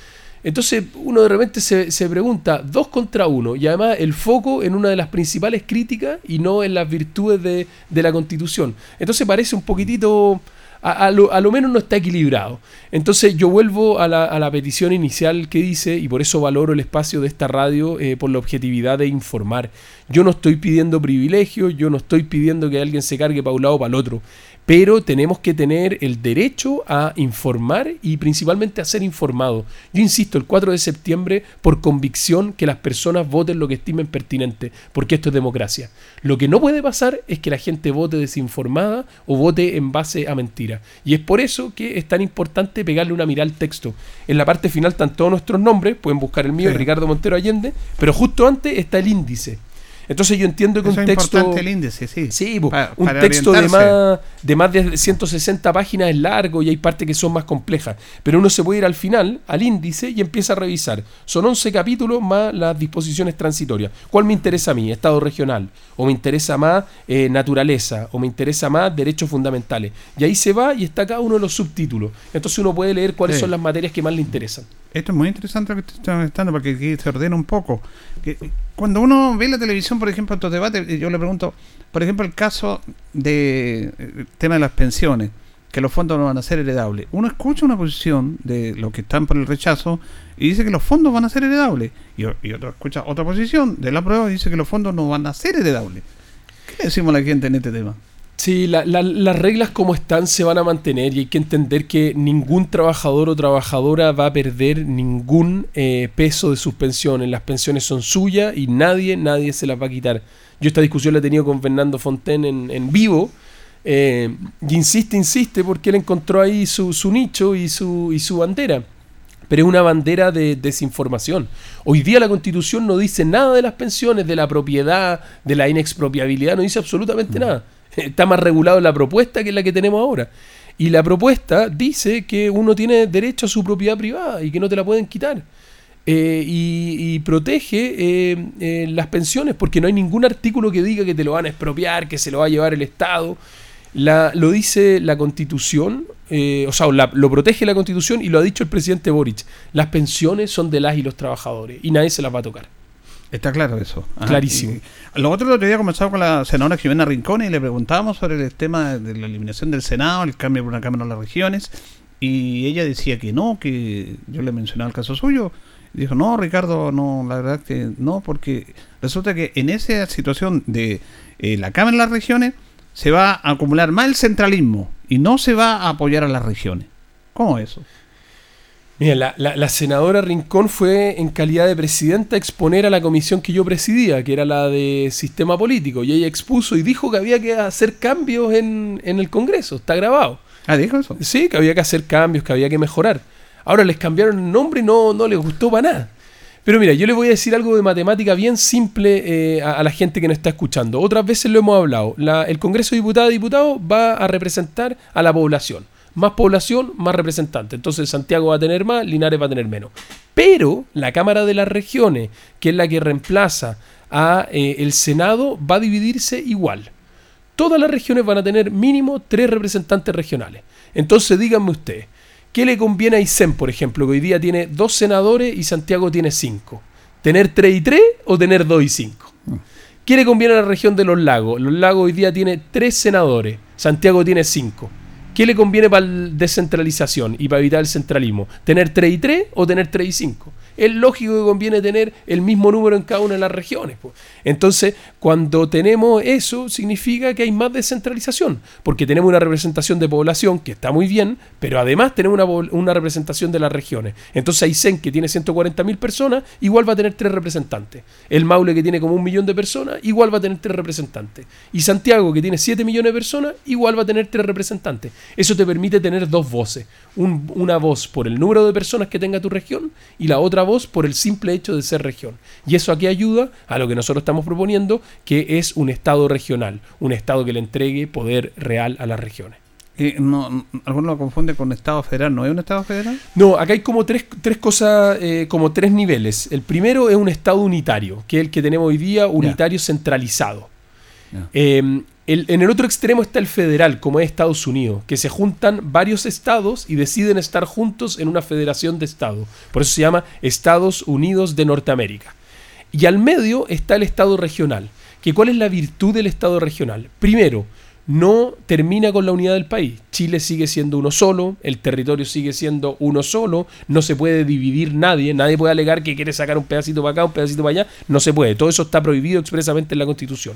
Entonces uno de repente se, se pregunta, dos contra uno, y además el foco en una de las principales críticas y no en las virtudes de, de la constitución. Entonces parece un poquitito, a, lo, a lo menos no está equilibrado. Entonces yo vuelvo a la, a la petición inicial que dice, y por eso valoro el espacio de esta radio eh, por la objetividad de informar. Yo no estoy pidiendo privilegios, yo no estoy pidiendo que alguien se cargue para un lado o para el otro, pero tenemos que tener el derecho a informar y principalmente a ser informado. Yo insisto, el 4 de septiembre, por convicción, que las personas voten lo que estimen pertinente, porque esto es democracia. Lo que no puede pasar es que la gente vote desinformada o vote en base a mentira. Y es por eso que es tan importante pegarle una mirada al texto. En la parte final están todos nuestros nombres, pueden buscar el mío, Sí. Ricardo Montero Allende, pero justo antes está el índice. Entonces yo entiendo que Eso un es texto... importante el índice, sí. Sí, po, un para texto de más, de más de 160 páginas es largo y hay partes que son más complejas. Pero uno se puede ir al final, al índice, y empieza a revisar. Son 11 capítulos más las disposiciones transitorias. ¿Cuál me interesa a mí? Estado regional. O me interesa más eh, naturaleza. O me interesa más derechos fundamentales. Y ahí se va y está cada uno de los subtítulos. Entonces uno puede leer cuáles Sí. son las materias que más le interesan. Esto es muy interesante lo que te comentando porque aquí se ordena un poco. Que, cuando uno ve la televisión, por ejemplo, estos debates, eh, yo le pregunto, por ejemplo, el caso de eh, tema de las pensiones, que los fondos no van a ser heredables. Uno escucha una posición de los que están por el rechazo y dice que los fondos van a ser heredables. Y, y otro escucha otra posición de la prueba y dice que los fondos no van a ser heredables. ¿Qué le decimos a la gente en este tema? Sí, la- la- las reglas como están se van a mantener y hay que entender que ningún trabajador o trabajadora va a perder ningún eh, peso de sus pensiones. Las pensiones son suyas y nadie, nadie se las va a quitar. Yo esta discusión la he tenido con Fernando Fonten en, en vivo eh, y insiste, insiste porque él encontró ahí su, su nicho y su, y su bandera. Pero es una bandera de desinformación. Hoy día la constitución no dice nada de las pensiones, de la propiedad, de la inexpropiabilidad, no dice absolutamente nada. Está más regulado la propuesta que la que tenemos ahora. Y la propuesta dice que uno tiene derecho a su propiedad privada y que no te la pueden quitar. Eh, y, protege eh, eh, las pensiones porque no hay ningún artículo que diga que te lo van a expropiar, que se lo va a llevar el Estado. La, lo dice la Constitución, o sea, la- lo protege la Constitución y lo ha dicho el presidente Boric. Las pensiones son de las y los trabajadores y nadie se las va a tocar. Está claro eso. Ajá. Clarísimo. Y lo otro, el otro día conversaba con la senadora Jimena Rincón y le preguntábamos sobre el tema de la eliminación del Senado, el cambio por una Cámara a las regiones, y ella decía que no, que yo le mencionaba el caso suyo. Y dijo, no, Ricardo, no, la verdad que no, porque resulta que en esa situación de eh, la Cámara a las regiones se va a acumular más el centralismo y no se va a apoyar a las regiones. ¿Cómo es eso? Mira, la, la- la senadora Rincón fue en calidad de presidenta a exponer a la comisión que yo presidía, que era la de sistema político, y ella expuso y dijo que había que hacer cambios en, en el Congreso, está grabado. Ah, dijo eso. Sí, que había que hacer cambios, que había que mejorar. Ahora les cambiaron el nombre y no, no les gustó para nada. Pero mira, yo le voy a decir algo de matemática bien simple eh, a, a la gente que nos está escuchando. Otras veces lo hemos hablado. La- el Congreso de Diputados y Diputados va a representar a la población. Más población, más representante. Entonces Santiago va a tener más, Linares va a tener menos. Pero la Cámara de las Regiones, que es la que reemplaza a eh, el Senado, va a dividirse igual. Todas las regiones van a tener mínimo tres representantes regionales. Entonces díganme ustedes, ¿qué le conviene a Aysén, por ejemplo, que hoy día tiene dos senadores y Santiago tiene cinco? ¿Tener tres y tres o tener dos y cinco? ¿Qué le conviene a la región de los lagos? Los lagos hoy día tiene tres senadores, Santiago tiene cinco. ¿Qué le conviene para la descentralización y para evitar el centralismo? ¿Tener 3 y 3 o tener 3 y 5? Es lógico que conviene tener el mismo número en cada una de las regiones. po. Entonces, cuando tenemos eso, significa que hay más descentralización, porque tenemos una representación de población que está muy bien, pero además tenemos una, una representación de las regiones. Entonces, Aysén, que tiene 140.000 personas, igual va a tener tres representantes. El Maule, que tiene como un millón de personas, igual va a tener tres representantes. Y Santiago, que tiene 7 millones de personas, igual va a tener tres representantes. Eso te permite tener dos voces. Un- una voz por el número de personas que tenga tu región y la otra voz por el simple hecho de ser región. Y eso aquí ayuda a lo que nosotros estamos proponiendo, que es un Estado regional, un Estado que le entregue poder real a las regiones. Eh, no, no, alguno lo confunde con Estado federal. ¿No es un Estado federal? No, acá hay como tres, tres cosas, eh, como tres niveles. El primero es un Estado unitario, que es el que tenemos hoy día, unitario centralizado. Ya. Eh, en el otro extremo está el federal, como es Estados Unidos, que se juntan varios estados y deciden estar juntos en una federación de estados. Por eso se llama Estados Unidos de Norteamérica. Y al medio está el Estado regional. Que ¿Cuál es la virtud del Estado regional? Primero, no termina con la unidad del país. Chile sigue siendo uno solo, el territorio sigue siendo uno solo, no se puede dividir nadie, nadie puede alegar que quiere sacar un pedacito para acá, un pedacito para allá, no se puede, todo eso está prohibido expresamente en la Constitución.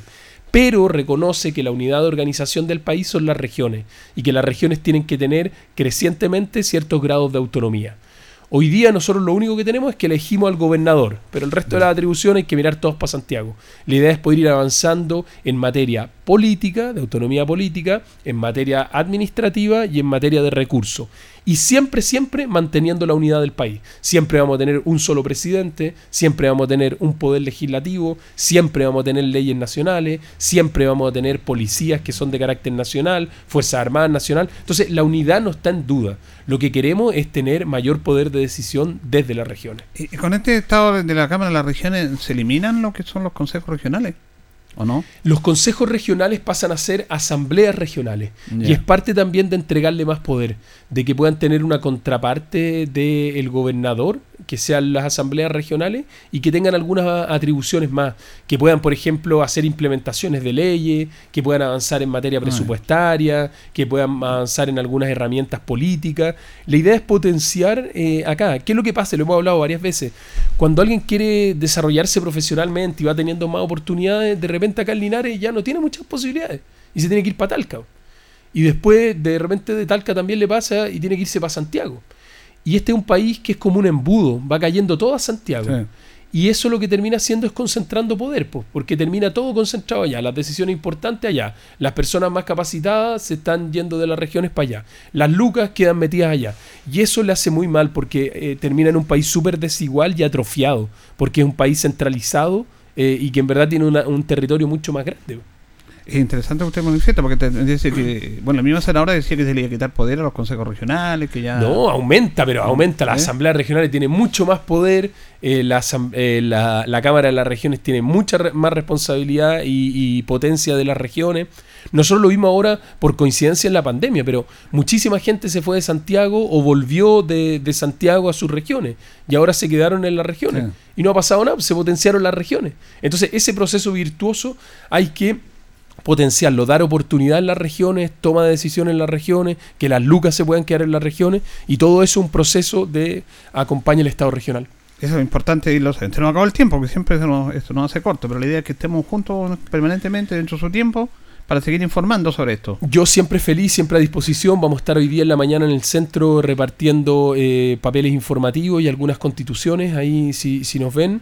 Pero reconoce que la unidad de organización del país son las regiones y que las regiones tienen que tener crecientemente ciertos grados de autonomía. Hoy día nosotros lo único que tenemos es que elegimos al gobernador, pero el resto de las atribuciones hay que mirar todos para Santiago. La idea es poder ir avanzando en materia política, de autonomía política, en materia administrativa y en materia de recursos. Y siempre, siempre manteniendo la unidad del país. Siempre vamos a tener un solo presidente, siempre vamos a tener un poder legislativo, siempre vamos a tener leyes nacionales, siempre vamos a tener policías que son de carácter nacional, Fuerzas Armadas nacional. Entonces la unidad no está en duda. Lo que queremos es tener mayor poder de decisión desde las regiones. ¿Y con este Estado de la Cámara de las Regiones se eliminan lo que son los consejos regionales? ¿O no? Los consejos regionales pasan a ser asambleas regionales y es parte también de entregarle más poder, de que puedan tener una contraparte del gobernador, que sean las asambleas regionales y que tengan algunas atribuciones más, que puedan, por ejemplo, hacer implementaciones de leyes, que puedan avanzar en materia presupuestaria, que puedan avanzar en algunas herramientas políticas. La idea es potenciar eh, acá. ¿Qué es lo que pasa? Lo hemos hablado varias veces. Cuando alguien quiere desarrollarse profesionalmente y va teniendo más oportunidades, de repente acá en Linares ya no tiene muchas posibilidades y se tiene que ir para Talca. Y después de repente de Talca también le pasa y tiene que irse para Santiago. Y este es un país que es como un embudo, va cayendo todo a Santiago. Sí. Y eso lo que termina haciendo es concentrando poder, pues, porque termina todo concentrado allá, las decisiones importantes allá, las personas más capacitadas se están yendo de las regiones para allá, las lucas quedan metidas allá. Y eso le hace muy mal porque eh, termina en un país súper desigual y atrofiado, porque es un país centralizado eh, y que en verdad tiene una- un territorio mucho más grande. Es interesante que usted manifiesta porque te- dice que, bueno, la misma senadora decía que se le iba a quitar poder a los consejos regionales, que ya... No, aumenta, pero aumenta. Las ¿Eh? asambleas regionales tienen mucho más poder, eh, la, eh, la- la Cámara de las Regiones tiene mucha re- más responsabilidad y, y potencia de las regiones. Nosotros lo vimos ahora por coincidencia en la pandemia, pero muchísima gente se fue de Santiago o volvió de, de Santiago a sus regiones y ahora se quedaron en las regiones. Sí. Y no ha pasado nada, se potenciaron las regiones. Entonces, ese proceso virtuoso hay que potenciarlo, dar oportunidad en las regiones, toma de decisiones en las regiones, que las lucas se puedan quedar en las regiones y todo eso es un proceso de acompaña el Estado regional. Eso es importante irlo sabiendo. Se nos acabó el tiempo, porque siempre se nos- esto nos hace corto, pero la idea es que estemos juntos permanentemente dentro de su tiempo para seguir informando sobre esto. Yo siempre feliz, siempre a disposición. Vamos a estar hoy día en la mañana en el centro repartiendo eh, papeles informativos y algunas constituciones, ahí si, si nos ven.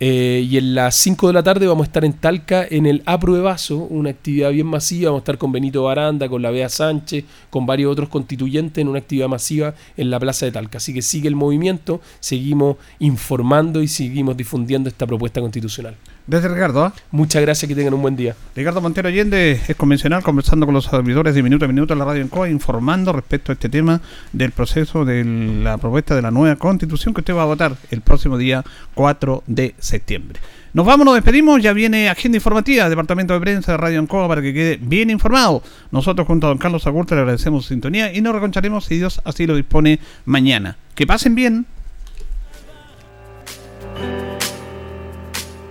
Eh, y en las 5 de la tarde vamos a estar en Talca en el Apruebazo, una actividad bien masiva. Vamos a estar con Benito Baranda, con la Bea Sánchez, con varios otros constituyentes en una actividad masiva en la Plaza de Talca. Así que sigue el movimiento, seguimos informando y seguimos difundiendo esta propuesta constitucional. Desde Ricardo, ¿ah? Muchas gracias, que tengan un buen día. Ricardo Montero Allende es convencional conversando con los servidores de minuto a minuto en la radio en COA, informando respecto a este tema del proceso de la propuesta de la nueva constitución que usted va a votar el próximo día 4 de septiembre. Nos vamos, nos despedimos, ya viene agenda informativa, departamento de prensa de Radio Ancoa para que quede bien informado. Nosotros junto a don Carlos Agurta le agradecemos su sintonía y nos reconcharemos si Dios así lo dispone mañana. Que pasen bien.